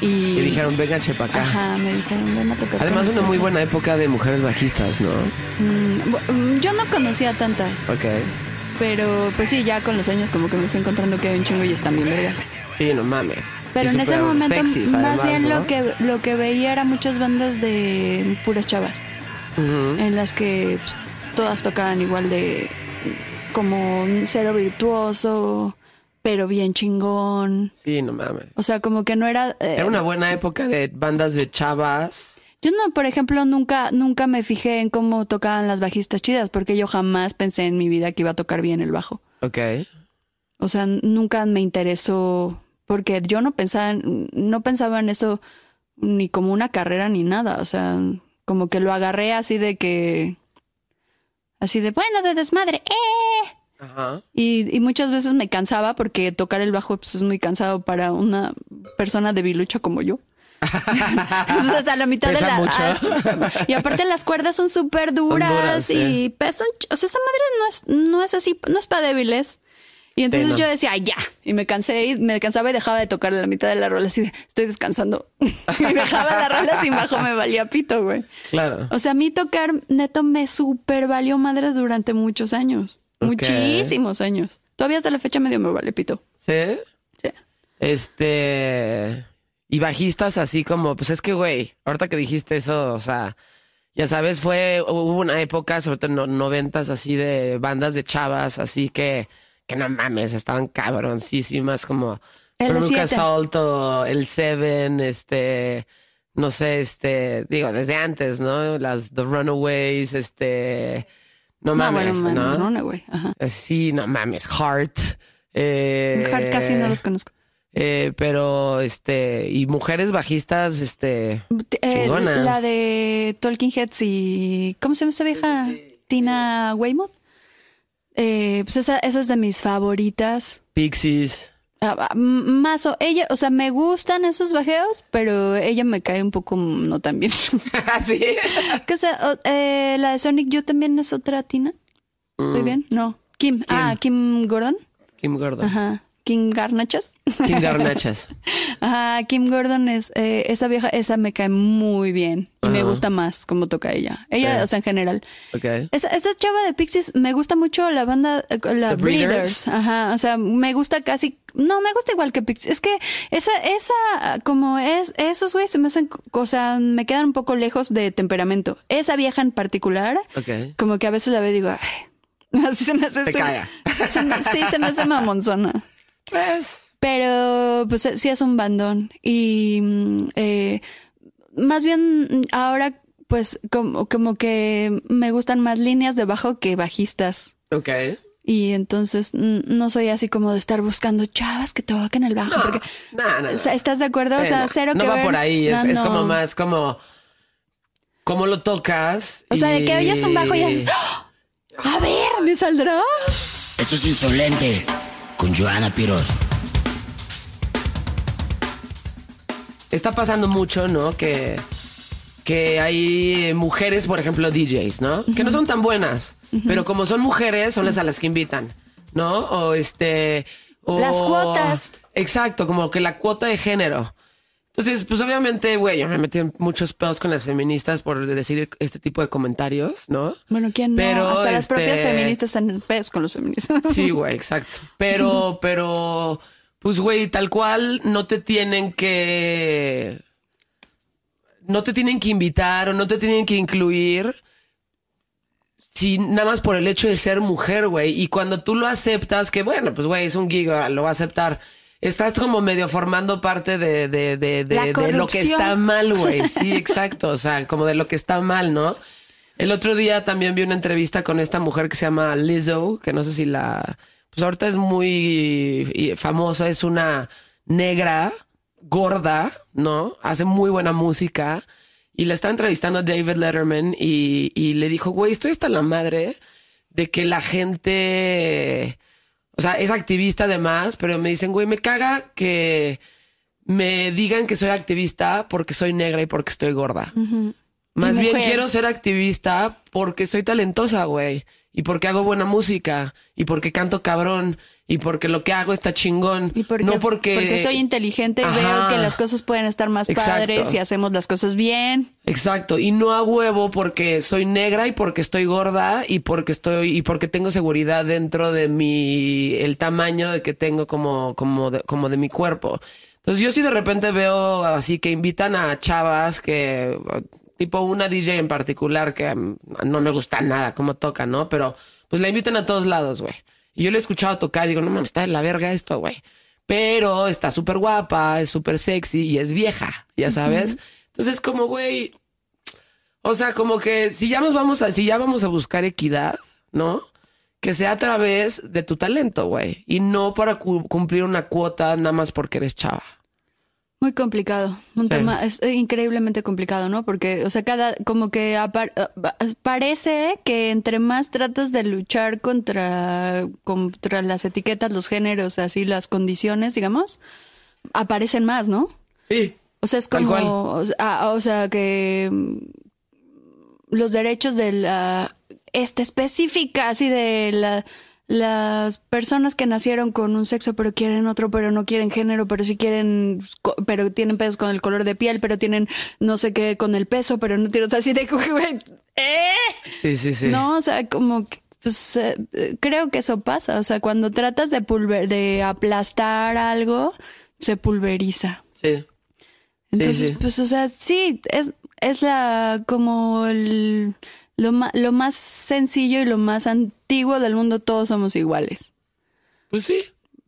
y, Y dijeron, venga, chepa acá. ajá, me dijeron, ven a tocar. Además, una muy nosotros". buena época de mujeres bajistas, ¿no? Mm, mm, yo no conocía tantas. Ok. Pero pues sí, ya con los años como que me fui encontrando que hay un chingo y están bien vergas. Sí, no mames. Pero Y en ese momento sexys, más además, bien ¿no? lo que lo que veía era muchas bandas de puras chavas, en las que pues, todas tocaban igual de como un cero virtuoso, pero bien chingón. Sí, no mames. O sea, como que no era... eh, Era una buena época de bandas de chavas. Yo no, por ejemplo, nunca, nunca me fijé en cómo tocaban las bajistas chidas, porque yo jamás pensé en mi vida que iba a tocar bien el bajo. Ok. O sea, nunca me interesó porque yo no pensaba, en- no pensaba en eso ni como una carrera ni nada. O sea, como que lo agarré así de que, así de bueno, de desmadre, ¡eh! Ajá. Y, y muchas veces me cansaba porque tocar el bajo pues, es muy cansado para una persona debilucha como yo. Entonces a la mitad Pesa de la mucho. y aparte las cuerdas son súper duras, y pesan, o sea, esa madre no es, no es así, no es para débiles. Y entonces no. yo decía, "Ay, ya, y me cansé y me cansaba y dejaba de tocar a la mitad de la rola así de, estoy descansando. y dejaba la rola sin bajo, me valía pito, güey. Claro. O sea, a mí tocar neto me súper valió madre durante muchos años. Muchísimos años. Todavía hasta la fecha medio me vale pito. ¿Sí? Sí. Este. Y bajistas así como, pues es que, güey, ahorita que dijiste eso, o sea, ya sabes, fue, hubo una época, sobre todo en los noventas, así de bandas de chavas, así que, que no mames, estaban cabroncísimas, como. Salt o el Seven, este, no sé, este, digo, desde antes, ¿no? Las The Runaways, este, no mames, bueno, ¿no? man, no. Ajá. Sí, no mames, Heart. Eh, Hard casi no los conozco. Eh, pero, este, y mujeres bajistas, este, Eh, Chingonas. la de Talking Heads y. ¿Cómo se llama esa vieja? Tina Weymouth. Eh, pues esa, esa es de mis favoritas. Pixies. Ah, ah, más o ella, o sea, me gustan esos bajeos, pero ella me cae un poco no tan bien. Así. que, o sea, o- eh, la de Sonic Youth también es otra Tina. ¿Estoy bien? No. Kim. Ah, Kim Gordon. Kim Gordon. Ajá. Kim Garnachas. Kim Garnachas. Ajá, Kim Gordon es eh, esa vieja, esa me cae muy bien y me gusta más cómo toca ella. Ella, o sea, en general. Ok. Esa, esa chava de Pixies me gusta mucho la banda, eh, la The Breeders. Breeders. Ajá, o sea, me gusta casi, no, me gusta igual que Pixies. Es que esa, esa, como es, esos güeyes se me hacen, o sea, me quedan un poco lejos de temperamento. Esa vieja en particular, Ok. como que a veces la veo y digo, ay, así se me hace. Se- caga. se me- sí, se me hace mamonzona. Pues. Pero pues eh, sí es un bandón. Y mm, eh, más bien mm, ahora pues como, como que me gustan más líneas de bajo que bajistas. Ok. Y entonces mm, no soy así como de estar buscando chavas que toquen el bajo. porque, No, no, no. ¿Estás de acuerdo? o sea, no. cero No que va ver. por ahí, es, No, es no. como más como cómo lo tocas. O sea, de que oyes un bajo y haces, ¡Ah! a ver, ¿me saldrá? Esto es insolente con Joana Piroz. Está pasando mucho, ¿no? Que, que hay mujeres, por ejemplo, DJs, ¿no? Que no son tan buenas, pero como son mujeres, son las a las que invitan, ¿no? O este... o- Las cuotas. Exacto, como que la cuota de género. Entonces, pues obviamente, güey, yo me metí en muchos pedos con las feministas por decir este tipo de comentarios, ¿no? Bueno, ¿quién no? Pero, Hasta las este, propias feministas están en pedos con los feministas. Sí, güey, exacto. Pero, pero, pues, güey, tal cual no te tienen que. No te tienen que invitar o no te tienen que incluir si nada más por el hecho de ser mujer, güey. Y cuando tú lo aceptas, que bueno, pues güey, es un giga, lo va a aceptar. Estás como medio formando parte de, de, de, de, lo que está mal, güey. Sí, exacto. O sea, como de lo que está mal, ¿no? El otro día también vi una entrevista con esta mujer que se llama Lizzo, que no sé si la... Pues ahorita es muy famosa, es una negra, gorda, ¿no? Hace muy buena música. Y la está entrevistando David Letterman y, y le dijo, güey, estoy hasta la madre de que la gente... O sea, es activista además, pero me dicen, güey, me caga que me digan que soy activista porque soy negra y porque estoy gorda. Más bien quiero ser activista porque soy talentosa, güey. Y porque hago buena música. Y porque canto cabrón. Y porque lo que hago está chingón. Y porque, no porque... porque soy inteligente y Ajá. veo que las cosas pueden estar más Exacto. padres si hacemos las cosas bien. Exacto. Y no a huevo porque soy negra y porque estoy gorda y porque estoy... Y porque tengo seguridad dentro de mi... El tamaño de que tengo como, como, de, como de mi cuerpo. Entonces yo sí de repente veo así que invitan a chavas que... Tipo una DJ en particular que mm, no me gusta nada cómo toca, ¿no? Pero pues la invitan a todos lados, güey. Y yo le he escuchado tocar y digo, no mames, está de la verga esto, güey. Pero está súper guapa, es súper sexy y es vieja, ya sabes. Entonces como, güey, o sea, como que si ya nos vamos a, si ya vamos a buscar equidad, ¿no? Que sea a través de tu talento, güey. Y no para cu- cumplir una cuota nada más porque eres chava. Muy complicado. Un Sí. tema es eh, increíblemente complicado, ¿no? Porque, o sea, cada, como que apar- eh, parece que entre más tratas de luchar contra, contra las etiquetas, los géneros, así, las condiciones, digamos, aparecen más, ¿no? Sí. O sea, es como, o sea, ah, o sea, que mm, los derechos de la, esta específica, así de la, las personas que nacieron con un sexo pero quieren otro, pero no quieren género, pero sí quieren, pero tienen pedos con el color de piel, pero tienen no sé qué con el peso, pero no tienen, o sea, así de, güey, ¿eh? Sí, sí, sí. No, o sea, como pues eh, creo que eso pasa. O sea, cuando tratas de pulver, de aplastar algo, se pulveriza. Sí. Entonces, sí. pues, o sea, sí, es, es la como el, lo, lo más sencillo y lo más antiguo del mundo, todos somos iguales. Pues sí.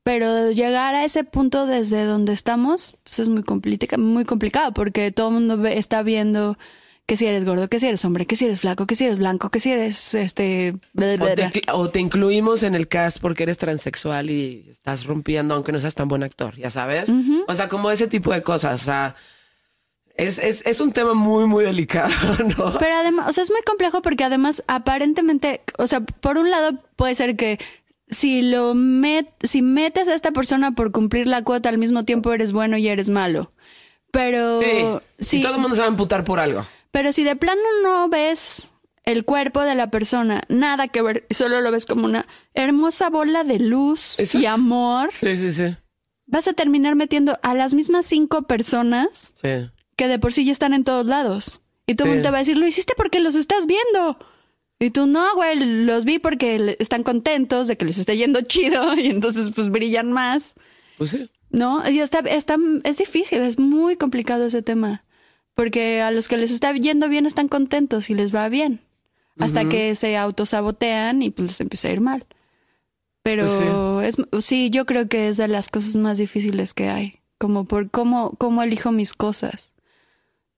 Pero llegar a ese punto desde donde estamos, pues es muy, complica- muy complicado porque todo el mundo ve- está viendo que si eres gordo, que si eres hombre, que si eres flaco, que si eres blanco, que si eres este... bla, bla, te, o te incluimos en el cast porque eres transexual y estás rompiendo aunque no seas tan buen actor, ya sabes. O sea, como ese tipo de cosas. O sea, es, es, es un tema muy, muy delicado, ¿no? Pero además, o sea, es muy complejo porque además aparentemente, o sea, por un lado puede ser que si lo met, si metes a esta persona por cumplir la cuota al mismo tiempo eres bueno y eres malo. Pero Sí. Y todo el mundo se va a amputar por algo. pero si de plano no ves el cuerpo de la persona, nada que ver, solo lo ves como una hermosa bola de luz y amor, Sí, sí, sí. vas a terminar metiendo a las mismas cinco personas Sí. Que de por sí ya están en todos lados. Y todo el Sí. mundo te va a decir, lo hiciste porque los estás viendo. Y tú, no, güey, los vi porque están contentos de que les esté yendo chido y entonces pues brillan más. Pues sí. ¿No? Y está, está, es difícil, es muy complicado ese tema. Porque a los que les está yendo bien están contentos y les va bien. Hasta que se autosabotean y pues les empieza a ir mal. Pero es, sí, yo creo que es de las cosas más difíciles que hay. Como por cómo, cómo elijo mis cosas.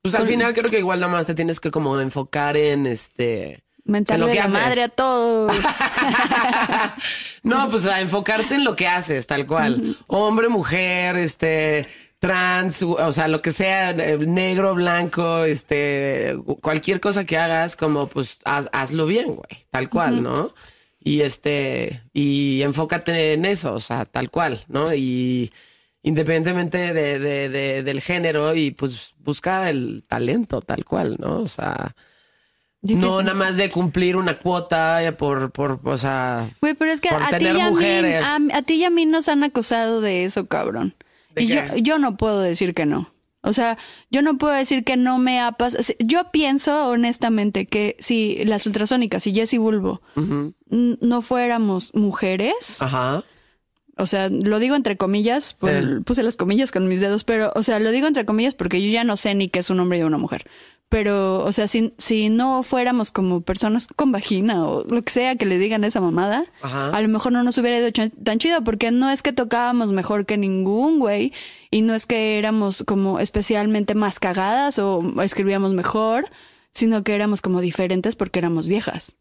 Pues al final creo que igual nada más te tienes que como enfocar en este... Mentarle En lo que la haces. madre a todos. No, pues a enfocarte en lo que haces, tal cual. Hombre, mujer, este, trans, o sea, lo que sea, eh, negro, blanco, este, cualquier cosa que hagas, como pues haz- hazlo bien, güey, tal cual, ¿no? Y este, y enfócate en eso, o sea, tal cual, ¿no? Y independientemente de, de- de- del género, y pues busca el talento, tal cual, ¿no? O sea, no nada más de cumplir una cuota por, por, o sea, Güey, pero es que por a ti, tener y a, mí, mujeres. a, a ti y a mí nos han acusado de eso, cabrón. ¿De y yo, qué? yo no puedo decir que no. O sea, yo no puedo decir que no me ha pasado. Yo pienso honestamente que si las ultrasónicas y Jessie Bulbo no fuéramos mujeres, Ajá. O sea, lo digo entre comillas, Sí. puse las comillas con mis dedos, pero, o sea, lo digo entre comillas porque yo ya no sé ni qué es un hombre y una mujer. Pero, o sea, si, si no fuéramos como personas con vagina o lo que sea que le digan a esa mamada, Ajá. a lo mejor no nos hubiera ido tan chido, porque no es que tocábamos mejor que ningún güey, y no es que éramos como especialmente más cagadas o escribíamos mejor, sino que éramos como diferentes porque éramos viejas.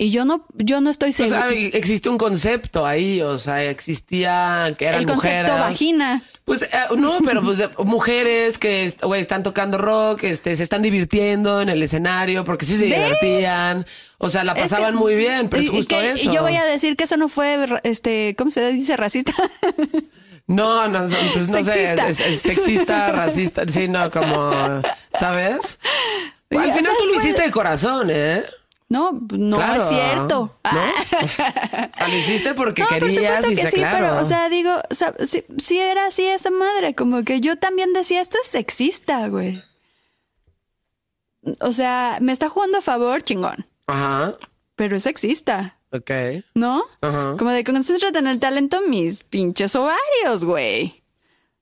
Y yo no, yo no estoy O segura. sea, existe un concepto ahí, o sea, existía que eran el concepto mujeres. vagina. Pues eh, no, pero pues eh, mujeres que güey, están tocando rock, este, se están divirtiendo en el escenario porque sí se ¿Ves? divertían. O sea, la Es que- pasaban muy bien, pero es y justo que- eso. Y yo voy a decir que eso no fue, este, ¿cómo se dice? Racista. No, no, pues no sé, Sexista. es, es sexista, racista, sí, no, como, ¿sabes? Al o final tú lo hiciste de corazón, ¿eh? No, no Claro. es cierto. ¿No? O sea, lo hiciste porque No, por querías supuesto y que sí, claro. pero, o sea, digo, o sea, sí, sí era así esa madre, como que yo también decía, esto es sexista, güey. O sea, me está jugando a favor, chingón, Ajá, pero es sexista, ok. ¿no? Ajá. Como de concéntrate en el talento, mis pinches ovarios, güey.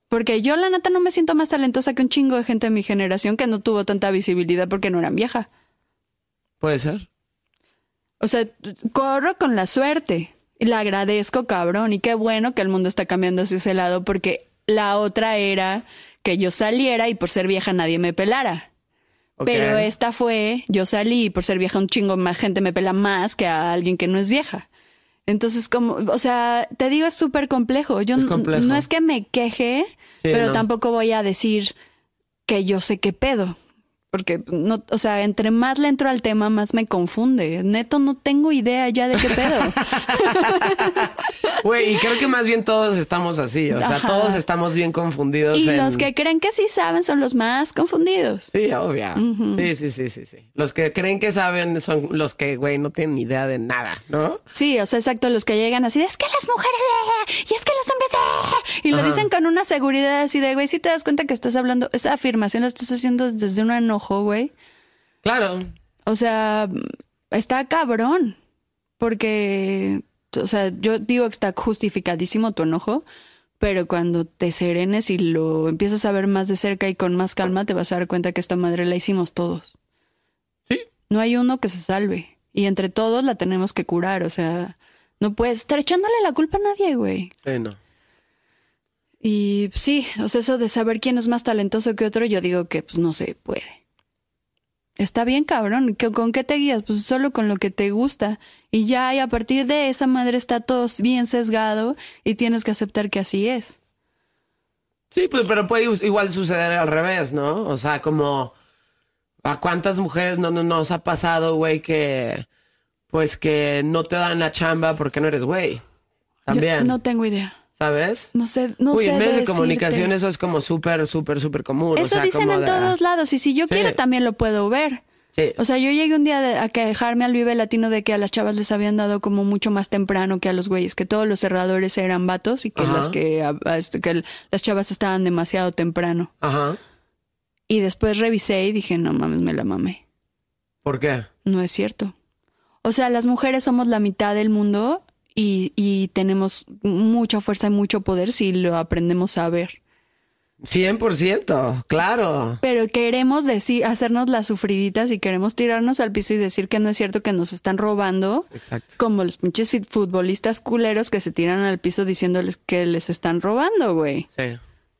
Porque yo, la neta, no me siento más talentosa que un chingo de gente de mi generación que no tuvo tanta visibilidad porque no eran vieja. Puede ser. O sea, corro con la suerte. Y la agradezco, cabrón. Y qué bueno que el mundo está cambiando hacia ese lado porque la otra era que yo saliera y por ser vieja nadie me pelara. Pero esta fue, yo salí y por ser vieja un chingo más gente me pela más que a alguien que no es vieja. Entonces, como, o sea, te digo, es súper complejo. Yo Es complejo. no es que me queje, Sí, pero no. tampoco voy a decir que yo sé qué pedo. Porque, no, o sea, entre más le entro al tema, más me confunde. Neto, no tengo idea ya de qué pedo. Güey, y creo que más bien todos estamos así, o sea, Ajá. todos estamos bien confundidos. y en- los que creen que sí saben son los más confundidos. Sí, obvio. Sí, sí, sí, sí, sí. Los que creen que saben son los que, güey, no tienen ni idea de nada, ¿no? Sí, o sea, exacto, los que llegan así, de, es que las mujeres, y es que los hombres, eh", y lo Ajá. dicen con una seguridad así de, güey, si te das cuenta que estás hablando, esa afirmación la estás haciendo desde un enojo, güey. Claro. O sea, está cabrón, porque, o sea, yo digo que está justificadísimo tu enojo, pero cuando te serenes y lo empiezas a ver más de cerca y con más calma, te vas a dar cuenta que esta madre la hicimos todos. Sí. No hay uno que se salve. Y entre todos la tenemos que curar. O sea, no puedes estar echándole la culpa a nadie, güey. Sí, no. Y sí, o sea, eso de saber quién es más talentoso que otro, yo digo que pues no se puede. Está bien, cabrón. ¿Qué- ¿Con qué te guías? Pues solo con lo que te gusta. Y ya, y a partir de esa madre está todo bien sesgado y tienes que aceptar que así es. Sí, pues, pero puede igual suceder al revés, ¿no? O sea, como a cuántas mujeres no, no nos ha pasado, güey, que pues que no te dan la chamba porque no eres güey. Yo También, no tengo idea. ¿Sabes? No sé, no Uy, sé. en medios de comunicación eso es como súper, súper, súper común. o Eso sea, dicen en de- todos lados. Y si yo Sí. quiero, también lo puedo ver. Sí. O sea, yo llegué un día de- a quejarme al Vive Latino de que a las chavas les habían dado como mucho más temprano que a los güeyes, que todos los cerradores eran vatos y que Ajá. las que, a- a este, que las chavas estaban demasiado temprano. Ajá. Y después revisé y dije, no mames, me la mamé. ¿Por qué? No es cierto. O sea, las mujeres somos la mitad del mundo y, y tenemos mucha fuerza y mucho poder si lo aprendemos a ver. 100%, claro. Pero queremos decir, hacernos las sufriditas y queremos tirarnos al piso y decir que no es cierto que nos están robando. Exacto. Como los pinches futbolistas culeros que se tiran al piso diciéndoles que les están robando, güey. Sí.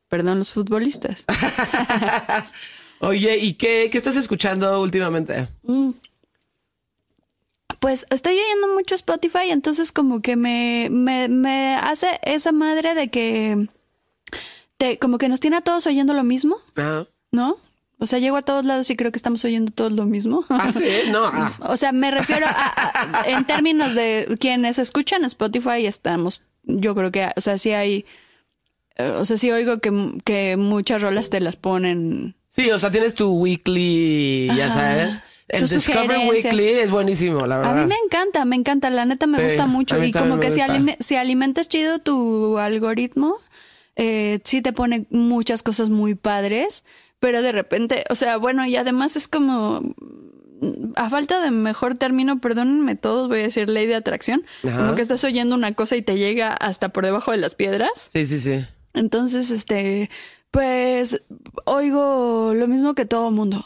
Perdón, los futbolistas. Oye, ¿y qué, qué estás escuchando últimamente? Pues estoy oyendo mucho Spotify, entonces como que me, me, me hace esa madre de que te, como que nos tiene a todos oyendo lo mismo, Ajá. ¿no? O sea, llego a todos lados y creo que estamos oyendo todos lo mismo. Ah, sí, no. Ah. O sea, me refiero a, a- en términos de quienes escuchan Spotify, estamos, yo creo que, o sea, sí hay, eh, o sea, sí oigo que, que muchas rolas te las ponen. Sí, o sea, tienes tu weekly, ya Ajá. sabes. El Discover. Weekly es buenísimo, la A verdad. mí me encanta, me encanta, la neta me Sí, gusta a mucho y como que si, alime- si alimentas chido tu algoritmo, eh, sí te pone muchas cosas muy padres, pero de repente, o sea, bueno, y además es como, mm, a falta de mejor término, perdónenme todos, voy a decir ley de atracción, Ajá. como que estás oyendo una cosa y te llega hasta por debajo de las piedras. Sí, sí, sí. Entonces, este, pues oigo lo mismo que todo mundo.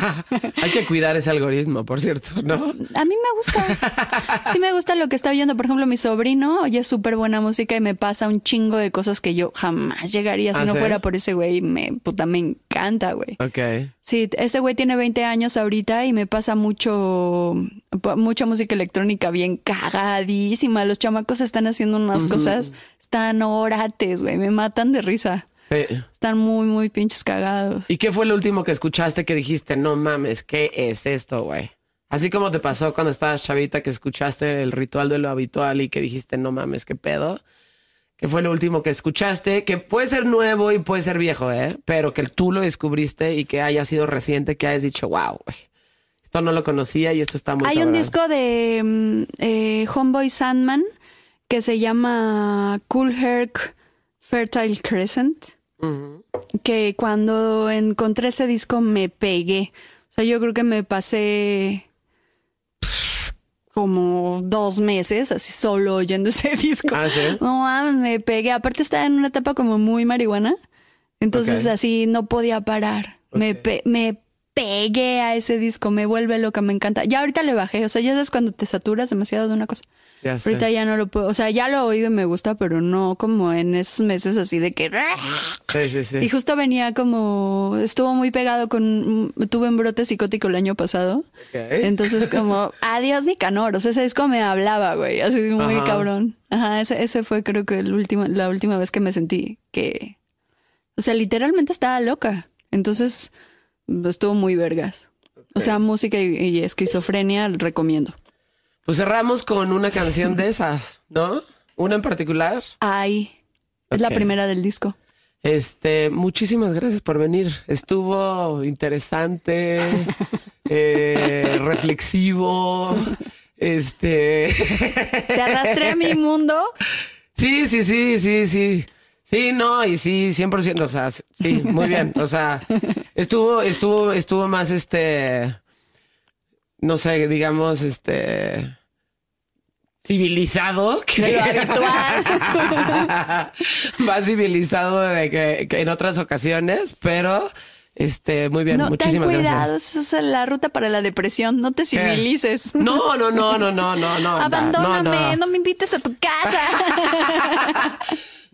Hay que cuidar ese algoritmo, por cierto, ¿no? A mí me gusta. Sí me gusta lo que está oyendo. Por ejemplo, mi sobrino oye súper buena música y me pasa un chingo de cosas que yo jamás llegaría si ¿Ah, no fuera por ese güey. Me, puta, me encanta, güey. Ok. Sí, ese güey tiene 20 años ahorita y me pasa mucho, mucha música electrónica bien cagadísima. Los chamacos están haciendo unas cosas, están orates, güey, me matan de risa. Sí. Están muy, muy pinches cagados. ¿Y qué fue lo último que escuchaste que dijiste, no mames, qué es esto, güey? Así como te pasó cuando estabas chavita que escuchaste el ritual de lo habitual y que dijiste, no mames, qué pedo. ¿Qué fue lo último que escuchaste? Que puede ser nuevo y puede ser viejo, ¿eh? Pero que tú lo descubriste y que haya sido reciente, que hayas dicho, wow, güey. Esto no lo conocía y esto está muy Hay un cabrón". disco de mm, eh, Homeboy Sandman que se llama Cool Herc Fertile Crescent. Que cuando encontré ese disco me pegué. O sea, yo creo que me pasé como dos meses así solo oyendo ese disco. Ah, ¿sí? No mames, me pegué. Aparte estaba en una etapa como muy marihuana. Entonces así no podía parar. Me, pe- me pegué a ese disco, me vuelve loca, me encanta. Ya ahorita le bajé. O sea, ya sabes cuando te saturas demasiado de una cosa. Ya. Ahorita ya no lo puedo. O sea, ya lo oigo y me gusta, pero no como en esos meses así de que... Sí, sí, sí. Y justo venía como, estuvo muy pegado con, tuve un brote psicótico el año pasado. Entonces como, adiós Nicanor, o sea, ese disco me hablaba, güey, así muy Ajá. cabrón. Ajá, ese, ese fue creo que el último, la última vez que me sentí que, o sea, literalmente estaba loca. Entonces, estuvo muy vergas. O sea, música y, y esquizofrenia recomiendo. Pues cerramos con una canción de esas, ¿no? Una en particular. Ay, es la primera del disco. Este, muchísimas gracias por venir. Estuvo interesante, eh, reflexivo. Este, Te arrastré a mi mundo. sí, sí, sí, sí, sí. Sí, no, y sí, 100%, o sea, sí, muy bien. O sea, estuvo, estuvo, estuvo más este, no sé, digamos, este, civilizado que De lo habitual. más civilizado de que, que en otras ocasiones, pero este, muy bien, No, ten muchísimas cuidado, gracias. eso es la ruta para la depresión. No te civilices. No, no, no, no, no, no, no. Abandóname, no, no, no. me invites a tu casa.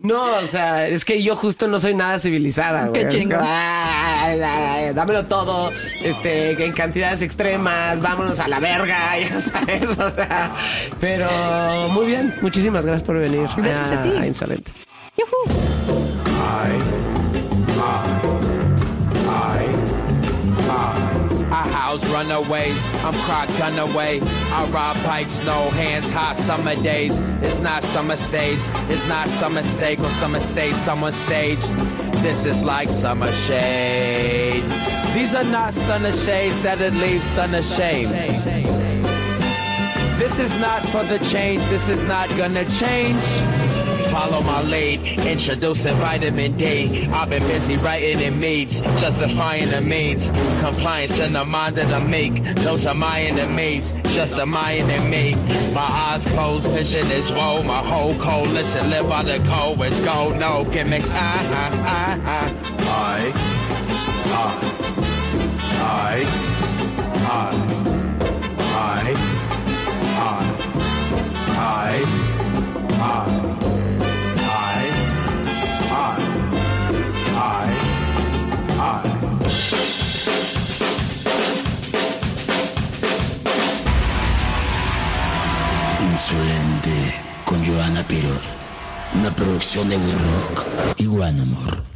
No, o sea, es que yo justo no soy nada civilizada, güey. Qué chingón. como, "Ay, ay, ay, dámelo todo, este, en cantidades extremas, vámonos a la verga, ya sabes, o sea. Pero muy bien, muchísimas gracias por venir. Gracias a ti. Insolente. Yujú. I house runaways, I'm croc away. I rob bikes, no hands, hot summer days. It's not summer stage, it's not summer mistake or summer stage, summer staged. This is like summer shade. These are not stunner shades that'll leave sun ashamed. This is not for the change, this is not gonna change. Follow my lead, introducing vitamin D. I've been busy writing in meats, justifying the means. Compliance in the mind of the meek. Those are my enemies, just a mind in me. My eyes closed, vision is woe. My whole coalition live by the code. It's go, no gimmicks. Ah, ah, ah, ah. I, I, I, I, I, I, I. Insolente con Joana Piroz. Una producción de We Rock y One Amor.